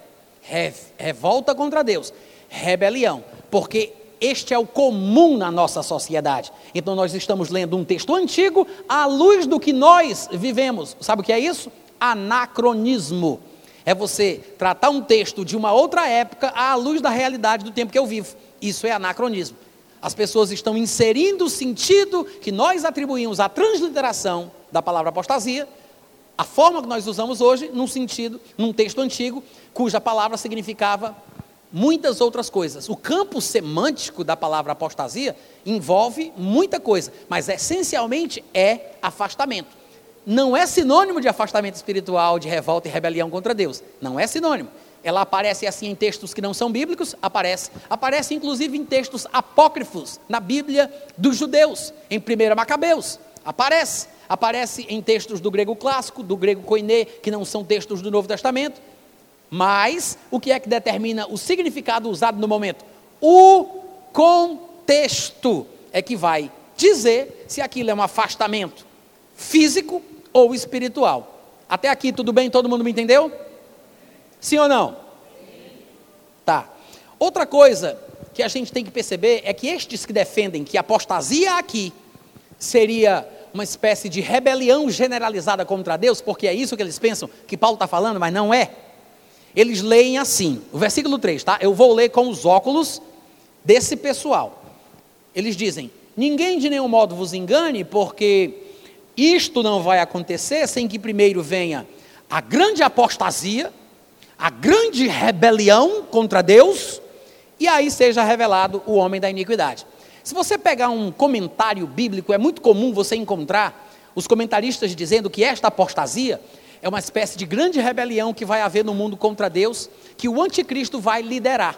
[SPEAKER 1] revolta contra Deus, rebelião, porque este é o comum na nossa sociedade. Então nós estamos lendo um texto antigo à luz do que nós vivemos. Sabe o que é isso? Anacronismo. É você tratar um texto de uma outra época à luz da realidade do tempo que eu vivo. Isso é anacronismo. As pessoas estão inserindo o sentido que nós atribuímos à transliteração da palavra apostasia, a forma que nós usamos hoje, num sentido, num texto antigo, cuja palavra significava muitas outras coisas. O campo semântico da palavra apostasia envolve muita coisa, mas essencialmente é afastamento. Não é sinônimo de afastamento espiritual, de revolta e rebelião contra Deus. Não é sinônimo. Ela aparece assim em textos que não são bíblicos, aparece. Aparece inclusive em textos apócrifos na Bíblia dos judeus, em 1 Macabeus. Aparece. Aparece em textos do grego clássico, do grego koiné, que não são textos do Novo Testamento. Mas o que é que determina o significado usado no momento? O contexto é que vai dizer se aquilo é um afastamento físico ou espiritual. Até aqui tudo bem? Todo mundo me entendeu? Sim ou não? Tá. Outra coisa que a gente tem que perceber é que estes que defendem que apostasia aqui seria uma espécie de rebelião generalizada contra Deus, porque é isso que eles pensam que Paulo está falando, mas não é eles leem assim, o versículo 3, tá? Eu vou ler com os óculos desse pessoal. Eles dizem: Ninguém de nenhum modo vos engane, porque isto não vai acontecer sem que primeiro venha a grande apostasia, a grande rebelião contra Deus, e aí seja revelado o homem da iniquidade. Se você pegar um comentário bíblico, é muito comum você encontrar os comentaristas dizendo que esta apostasia é uma espécie de grande rebelião que vai haver no mundo contra Deus, que o anticristo vai liderar.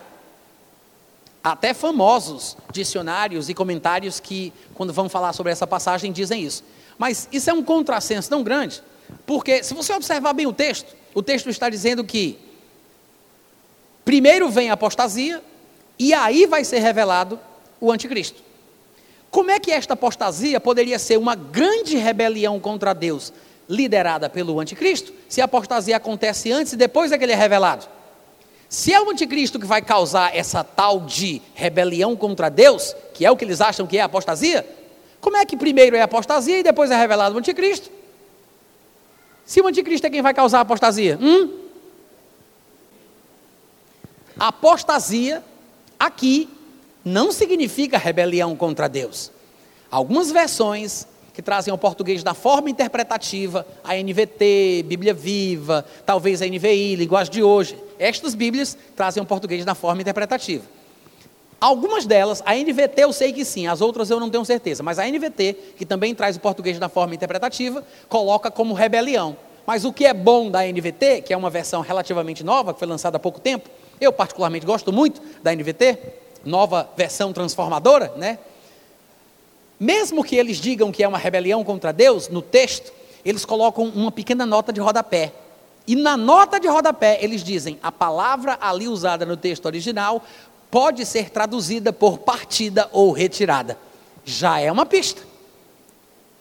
[SPEAKER 1] Até famosos dicionários e comentários que, quando vão falar sobre essa passagem, dizem isso. Mas isso é um contrassenso tão grande, porque se você observar bem o texto, o texto está dizendo que primeiro vem a apostasia e aí vai ser revelado o anticristo. Como é que esta apostasia poderia ser uma grande rebelião contra Deus, liderada pelo anticristo, se a apostasia acontece antes e depois é que ele é revelado? Se é o anticristo que vai causar essa tal de rebelião contra Deus, que é o que eles acham que é apostasia, como é que primeiro é apostasia e depois é revelado o anticristo? Se o anticristo é quem vai causar a apostasia, hum? Apostasia aqui não significa rebelião contra Deus. Algumas versões que trazem ao português da forma interpretativa, a NVT, Bíblia Viva, talvez a NVI, linguagem de hoje, estas Bíblias trazem ao português da forma interpretativa. Algumas delas, a NVT eu sei que sim, as outras eu não tenho certeza, mas a NVT, que também traz o português da forma interpretativa, coloca como rebelião. Mas o que é bom da NVT, que é uma versão relativamente nova, que foi lançada há pouco tempo, eu particularmente gosto muito da NVT, nova versão transformadora, né? Mesmo que eles digam que é uma rebelião contra Deus, no texto, eles colocam uma pequena nota de rodapé. E na nota de rodapé, eles dizem: a palavra ali usada no texto original pode ser traduzida por partida ou retirada. Já é uma pista.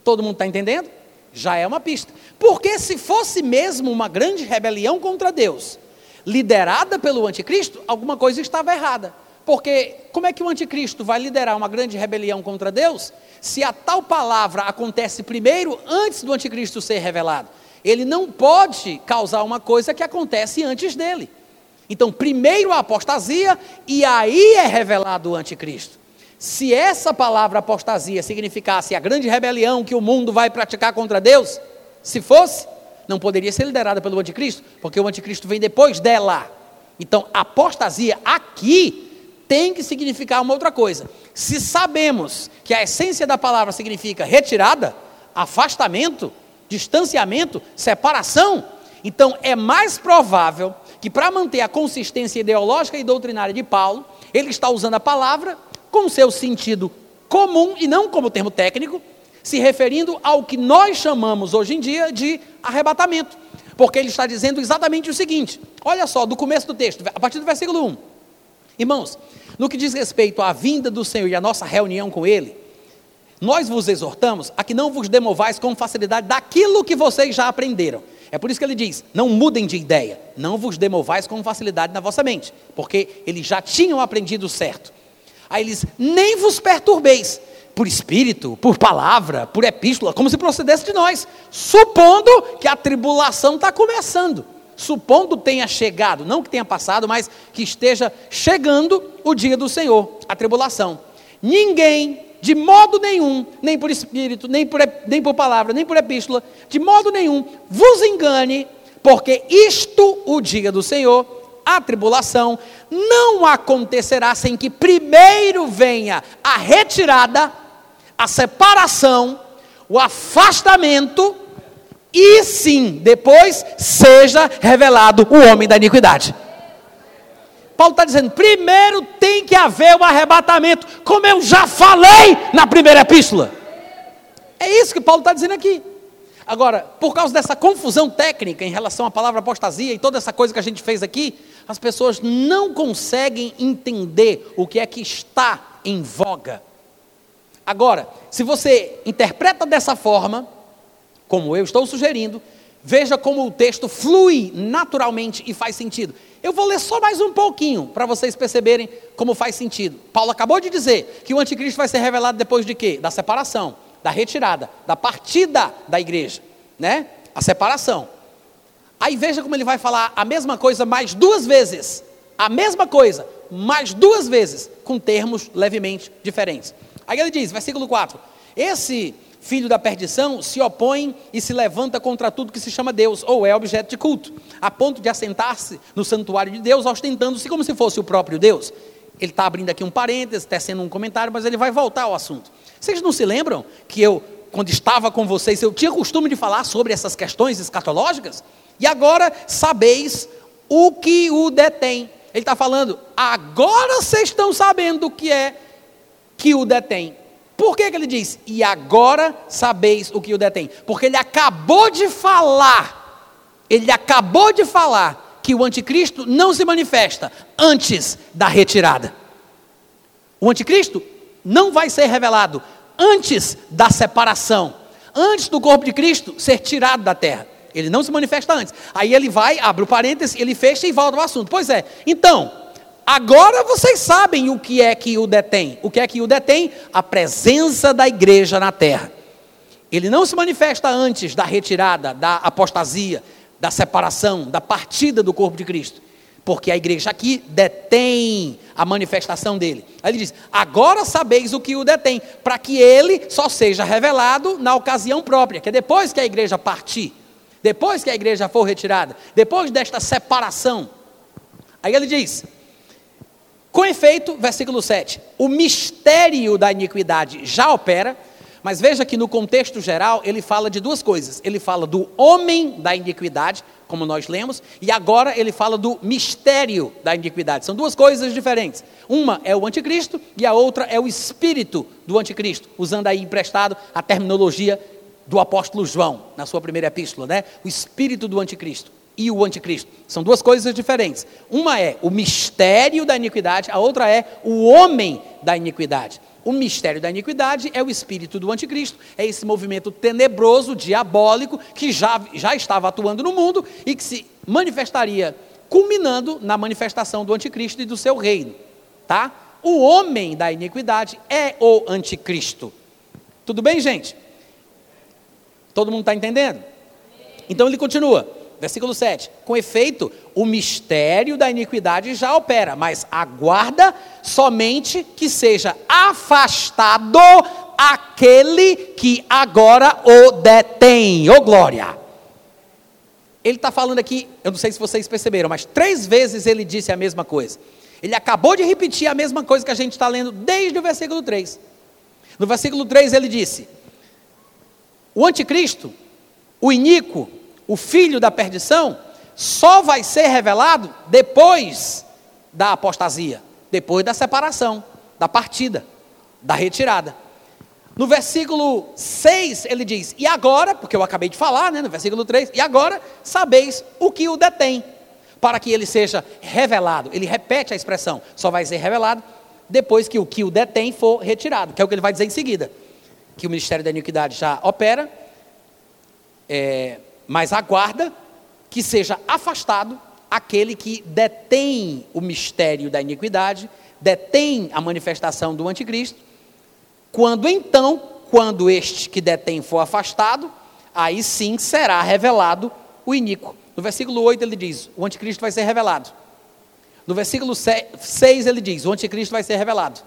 [SPEAKER 1] Todo mundo está entendendo? Já é uma pista. Porque se fosse mesmo uma grande rebelião contra Deus, liderada pelo anticristo, alguma coisa estava errada. Porque como é que o anticristo vai liderar uma grande rebelião contra Deus se a tal palavra acontece primeiro antes do anticristo ser revelado? Ele não pode causar uma coisa que acontece antes dele. Então, primeiro a apostasia e aí é revelado o anticristo. Se essa palavra apostasia significasse a grande rebelião que o mundo vai praticar contra Deus, se fosse, não poderia ser liderada pelo anticristo, porque o anticristo vem depois dela. Então, apostasia aqui tem que significar uma outra coisa. Se sabemos que a essência da palavra significa retirada, afastamento, distanciamento, separação, então é mais provável que para manter a consistência ideológica e doutrinária de Paulo, ele está usando a palavra com seu sentido comum e não como termo técnico, se referindo ao que nós chamamos hoje em dia de arrebatamento. Porque ele está dizendo exatamente o seguinte: olha só, do começo do texto, a partir do versículo 1. Irmãos, no que diz respeito à vinda do Senhor e à nossa reunião com Ele, nós vos exortamos a que não vos demovais com facilidade daquilo que vocês já aprenderam. É por isso que ele diz: não mudem de ideia, não vos demovais com facilidade na vossa mente, porque eles já tinham aprendido certo. Aí eles: nem vos perturbeis, por espírito, por palavra, por epístola, como se procedesse de nós, supondo que a tribulação está começando supondo tenha chegado, não que tenha passado, mas que esteja chegando o dia do Senhor, a tribulação. Ninguém, de modo nenhum, nem por espírito, nem por, nem por palavra, nem por epístola, de modo nenhum, vos engane, porque isto, o dia do Senhor, a tribulação, não acontecerá sem que primeiro venha a retirada, a separação, o afastamento e sim, depois seja revelado o homem da iniquidade. Paulo está dizendo: primeiro tem que haver o arrebatamento, como eu já falei na primeira epístola. É isso que Paulo está dizendo aqui. Agora, por causa dessa confusão técnica em relação à palavra apostasia e toda essa coisa que a gente fez aqui, as pessoas não conseguem entender o que é que está em voga. Agora, se você interpreta dessa forma, como eu estou sugerindo, veja como o texto flui naturalmente e faz sentido. Eu vou ler só mais um pouquinho para vocês perceberem como faz sentido. Paulo acabou de dizer que o anticristo vai ser revelado depois de quê? Da separação, da retirada, da partida da igreja, né? A separação. Aí veja como ele vai falar a mesma coisa mais duas vezes. A mesma coisa, mais duas vezes, com termos levemente diferentes. Aí ele diz, versículo 4: Esse filho da perdição, se opõe e se levanta contra tudo que se chama Deus ou é objeto de culto, a ponto de assentar-se no santuário de Deus, ostentando-se como se fosse o próprio Deus. Ele está abrindo aqui um parênteses, tecendo um comentário, mas ele vai voltar ao assunto. Vocês não se lembram que eu, quando estava com vocês, eu tinha costume de falar sobre essas questões escatológicas? E agora sabeis o que o detém. Ele está falando, agora vocês estão sabendo o que é que o detém. Por que, que ele diz? E agora sabeis o que o detém? Porque ele acabou de falar, ele acabou de falar que o anticristo não se manifesta antes da retirada. O anticristo não vai ser revelado antes da separação, antes do corpo de Cristo ser tirado da terra. Ele não se manifesta antes. Aí ele vai, abre o parênteses, ele fecha e volta ao assunto. Pois é, então, Agora vocês sabem o que é que o detém. O que é que o detém? A presença da igreja na terra. Ele não se manifesta antes da retirada, da apostasia, da separação, da partida do corpo de Cristo. Porque a igreja aqui detém a manifestação dele. Aí ele diz: agora sabeis o que o detém, para que ele só seja revelado na ocasião própria, que é depois que a igreja partir, depois que a igreja for retirada, depois desta separação. Aí ele diz: com efeito, versículo 7, o mistério da iniquidade já opera, mas veja que no contexto geral ele fala de duas coisas. Ele fala do homem da iniquidade, como nós lemos, e agora ele fala do mistério da iniquidade. São duas coisas diferentes. Uma é o anticristo e a outra é o espírito do anticristo, usando aí emprestado a terminologia do apóstolo João, na sua primeira epístola, né? O espírito do anticristo e o anticristo. São duas coisas diferentes. Uma é o mistério da iniquidade, a outra é o homem da iniquidade. O mistério da iniquidade é o espírito do anticristo, é esse movimento tenebroso, diabólico, que já, já estava atuando no mundo e que se manifestaria, culminando na manifestação do anticristo e do seu reino. Tá? O homem da iniquidade é o anticristo. Tudo bem, gente? Todo mundo está entendendo? Então ele continua. Versículo 7. Com efeito, o mistério da iniquidade já opera, mas aguarda somente que seja afastado aquele que agora o detém. Ô oh, glória! Ele está falando aqui, eu não sei se vocês perceberam, mas três vezes ele disse a mesma coisa. Ele acabou de repetir a mesma coisa que a gente está lendo desde o versículo 3. No versículo 3 ele disse: O anticristo, o iníquo, o filho da perdição, só vai ser revelado depois da apostasia, depois da separação, da partida, da retirada. No versículo 6 ele diz: E agora, porque eu acabei de falar, né, no versículo 3, e agora sabeis o que o detém, para que ele seja revelado. Ele repete a expressão, só vai ser revelado depois que o que o detém for retirado, que é o que ele vai dizer em seguida. Que o ministério da iniquidade já opera, é, mas aguarda que seja afastado aquele que detém o mistério da iniquidade, detém a manifestação do anticristo. Quando então, quando este que detém for afastado, aí sim será revelado o iníquo. No versículo 8 ele diz: o anticristo vai ser revelado. No versículo 6 ele diz: o anticristo vai ser revelado.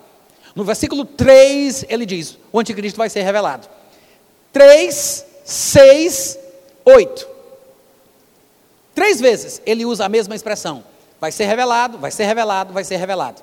[SPEAKER 1] No versículo 3 ele diz: o anticristo vai ser revelado. 3, 6 8. Três vezes ele usa a mesma expressão. Vai ser revelado, vai ser revelado, vai ser revelado.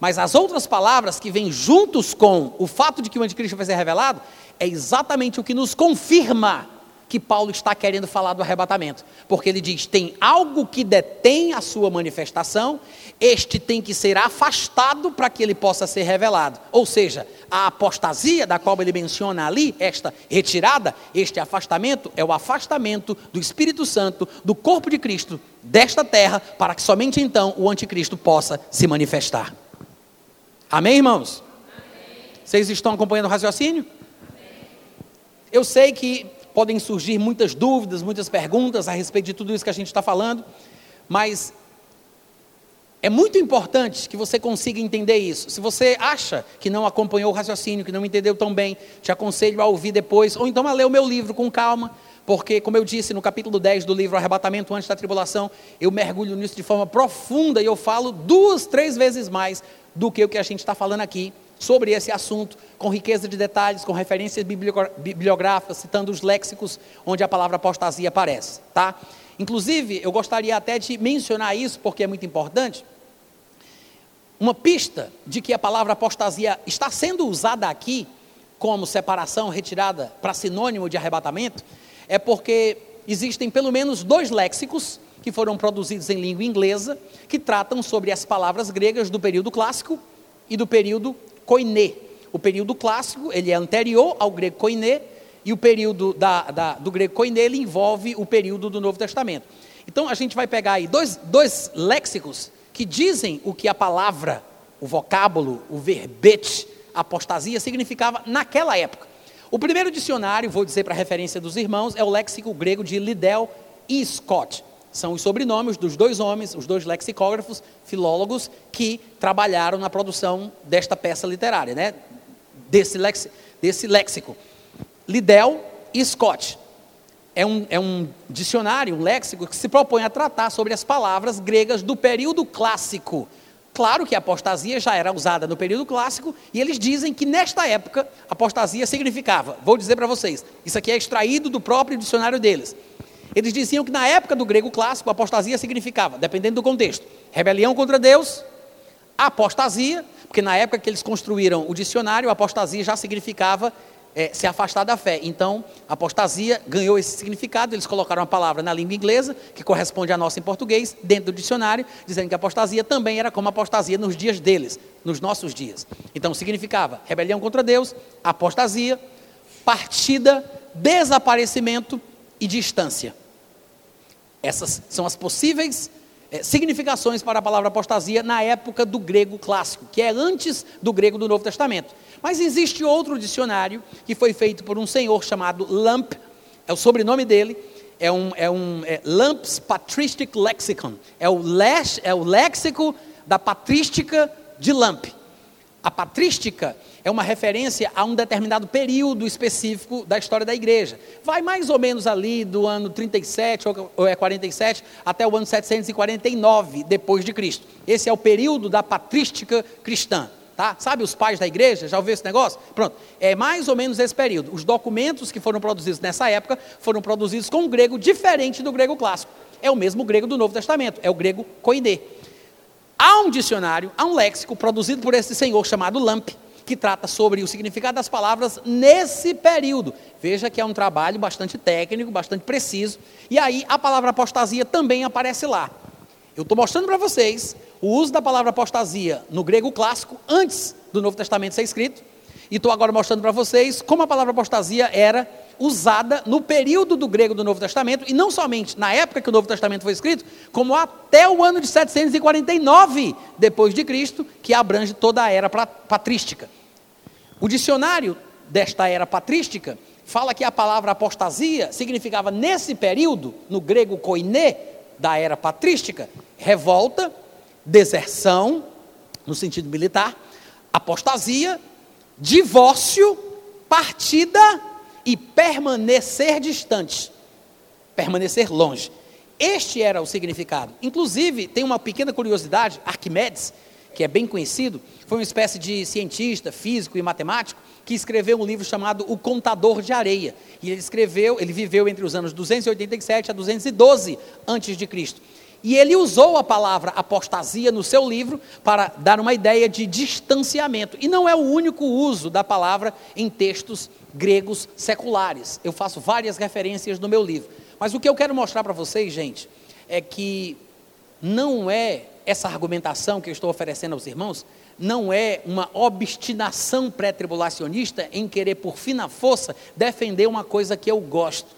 [SPEAKER 1] Mas as outras palavras que vêm juntos com o fato de que o anticristo vai ser revelado, é exatamente o que nos confirma que Paulo está querendo falar do arrebatamento, porque ele diz: tem algo que detém a sua manifestação, este tem que ser afastado para que ele possa ser revelado. Ou seja, a apostasia da qual ele menciona ali, esta retirada, este afastamento, é o afastamento do Espírito Santo, do corpo de Cristo, desta terra, para que somente então o anticristo possa se manifestar. Amém, irmãos? Amém. Vocês estão acompanhando o raciocínio? Eu sei que podem surgir muitas dúvidas, muitas perguntas a respeito de tudo isso que a gente está falando, mas é muito importante que você consiga entender isso. Se você acha que não acompanhou o raciocínio, que não entendeu tão bem, te aconselho a ouvir depois, ou então a ler o meu livro com calma, porque, como eu disse no capítulo 10 do livro Arrebatamento Antes da Tribulação, eu mergulho nisso de forma profunda e eu falo duas, três vezes mais do que o que a gente está falando aqui sobre esse assunto, com riqueza de detalhes, com referências bibliográficas, citando os léxicos onde a palavra apostasia aparece, tá? Inclusive, eu gostaria até de mencionar isso porque é muito importante. Uma pista de que a palavra apostasia está sendo usada aqui como separação retirada para sinônimo de arrebatamento é porque existem pelo menos dois léxicos que foram produzidos em língua inglesa que tratam sobre as palavras gregas do período clássico e do período koiné. O período clássico ele é anterior ao grego koiné e o período da, da, do grego koiné ele envolve o período do Novo Testamento. Então a gente vai pegar aí dois, dois léxicos que dizem o que a palavra, o vocábulo, o verbete, apostasia significava naquela época. O primeiro dicionário, vou dizer para referência dos irmãos, é o léxico grego de Liddell e Scott. São os sobrenomes dos dois homens, os dois lexicógrafos, filólogos, que trabalharam na produção desta peça literária, né? desse, desse léxico. Liddell e Scott. É um, é um dicionário, um léxico, que se propõe a tratar sobre as palavras gregas do período clássico. Claro que a apostasia já era usada no período clássico, e eles dizem que nesta época, apostasia significava, vou dizer para vocês, isso aqui é extraído do próprio dicionário deles. Eles diziam que na época do grego clássico, apostasia significava, dependendo do contexto, rebelião contra Deus, apostasia, porque na época que eles construíram o dicionário, apostasia já significava é, se afastar da fé. Então, apostasia ganhou esse significado, eles colocaram a palavra na língua inglesa, que corresponde à nossa em português, dentro do dicionário, dizendo que apostasia também era como apostasia nos dias deles, nos nossos dias. Então, significava rebelião contra Deus, apostasia, partida, desaparecimento e distância. Essas são as possíveis é, significações para a palavra apostasia na época do grego clássico, que é antes do grego do Novo Testamento. Mas existe outro dicionário que foi feito por um senhor chamado Lamp, é o sobrenome dele, é um, é um é Lamp's Patristic Lexicon, é o, lex, é o léxico da patrística de Lamp. A patrística é uma referência a um determinado período específico da história da igreja. Vai mais ou menos ali do ano 37 ou é 47 até o ano 749 depois de Cristo. Esse é o período da patrística cristã. Tá? Sabe os pais da igreja? Já ouviu esse negócio? Pronto. É mais ou menos esse período. Os documentos que foram produzidos nessa época foram produzidos com um grego diferente do grego clássico. É o mesmo grego do Novo Testamento, é o grego koiné. Há um dicionário, há um léxico produzido por esse senhor chamado Lamp, que trata sobre o significado das palavras nesse período. Veja que é um trabalho bastante técnico, bastante preciso. E aí a palavra apostasia também aparece lá. Eu estou mostrando para vocês o uso da palavra apostasia no grego clássico, antes do Novo Testamento ser escrito. E estou agora mostrando para vocês como a palavra apostasia era usada no período do grego do Novo Testamento, e não somente na época que o Novo Testamento foi escrito, como até o ano de 749 depois de Cristo, que abrange toda a era patrística. O dicionário desta era patrística fala que a palavra apostasia significava nesse período, no grego koiné, da era patrística, revolta, deserção, no sentido militar, apostasia, divórcio, partida e permanecer distante, permanecer longe. Este era o significado. Inclusive, tem uma pequena curiosidade: Arquimedes, que é bem conhecido, foi uma espécie de cientista, físico e matemático que escreveu um livro chamado O Contador de Areia. E ele escreveu, ele viveu entre os anos 287 a 212 antes de Cristo. E ele usou a palavra apostasia no seu livro para dar uma ideia de distanciamento. E não é o único uso da palavra em textos gregos seculares. Eu faço várias referências no meu livro. Mas o que eu quero mostrar para vocês, gente, é que não é essa argumentação que eu estou oferecendo aos irmãos, não é uma obstinação pré-tribulacionista em querer, por fina força, defender uma coisa que eu gosto.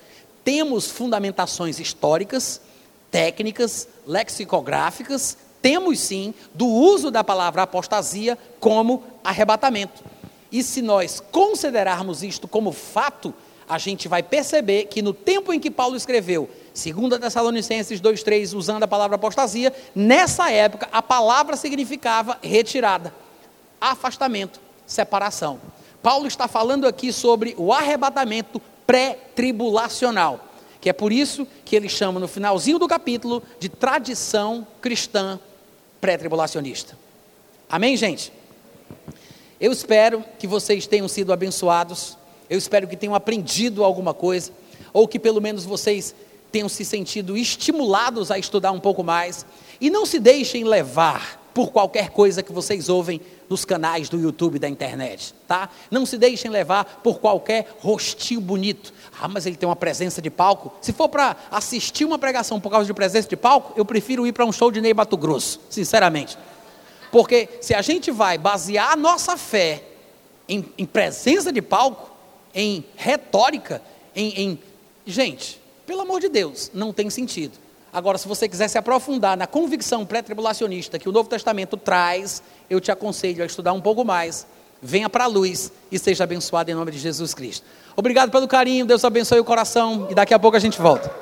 [SPEAKER 1] Temos fundamentações históricas, técnicas, lexicográficas, temos sim do uso da palavra apostasia como arrebatamento. E se nós considerarmos isto como fato, a gente vai perceber que no tempo em que Paulo escreveu 2 Tessalonicenses 2,3, usando a palavra apostasia, nessa época a palavra significava retirada, afastamento, separação. Paulo está falando aqui sobre o arrebatamento pré-tribulacional, que é por isso que ele chama no finalzinho do capítulo de tradição cristã pré-tribulacionista. Amém, gente? Eu espero que vocês tenham sido abençoados. Eu espero que tenham aprendido alguma coisa, ou que pelo menos vocês tenham se sentido estimulados a estudar um pouco mais. E não se deixem levar por qualquer coisa que vocês ouvem nos canais do YouTube da internet, tá? Não se deixem levar por qualquer rostinho bonito. Ah, mas ele tem uma presença de palco. Se for para assistir uma pregação por causa de presença de palco, eu prefiro ir para um show de Ney Bato Grosso, sinceramente. Porque se a gente vai basear a nossa fé em, em presença de palco, em retórica, em, em. Gente, pelo amor de Deus, não tem sentido. Agora, se você quiser se aprofundar na convicção pré-tribulacionista que o Novo Testamento traz, eu te aconselho a estudar um pouco mais. Venha para a luz e seja abençoado em nome de Jesus Cristo. Obrigado pelo carinho, Deus abençoe o coração e daqui a pouco a gente volta.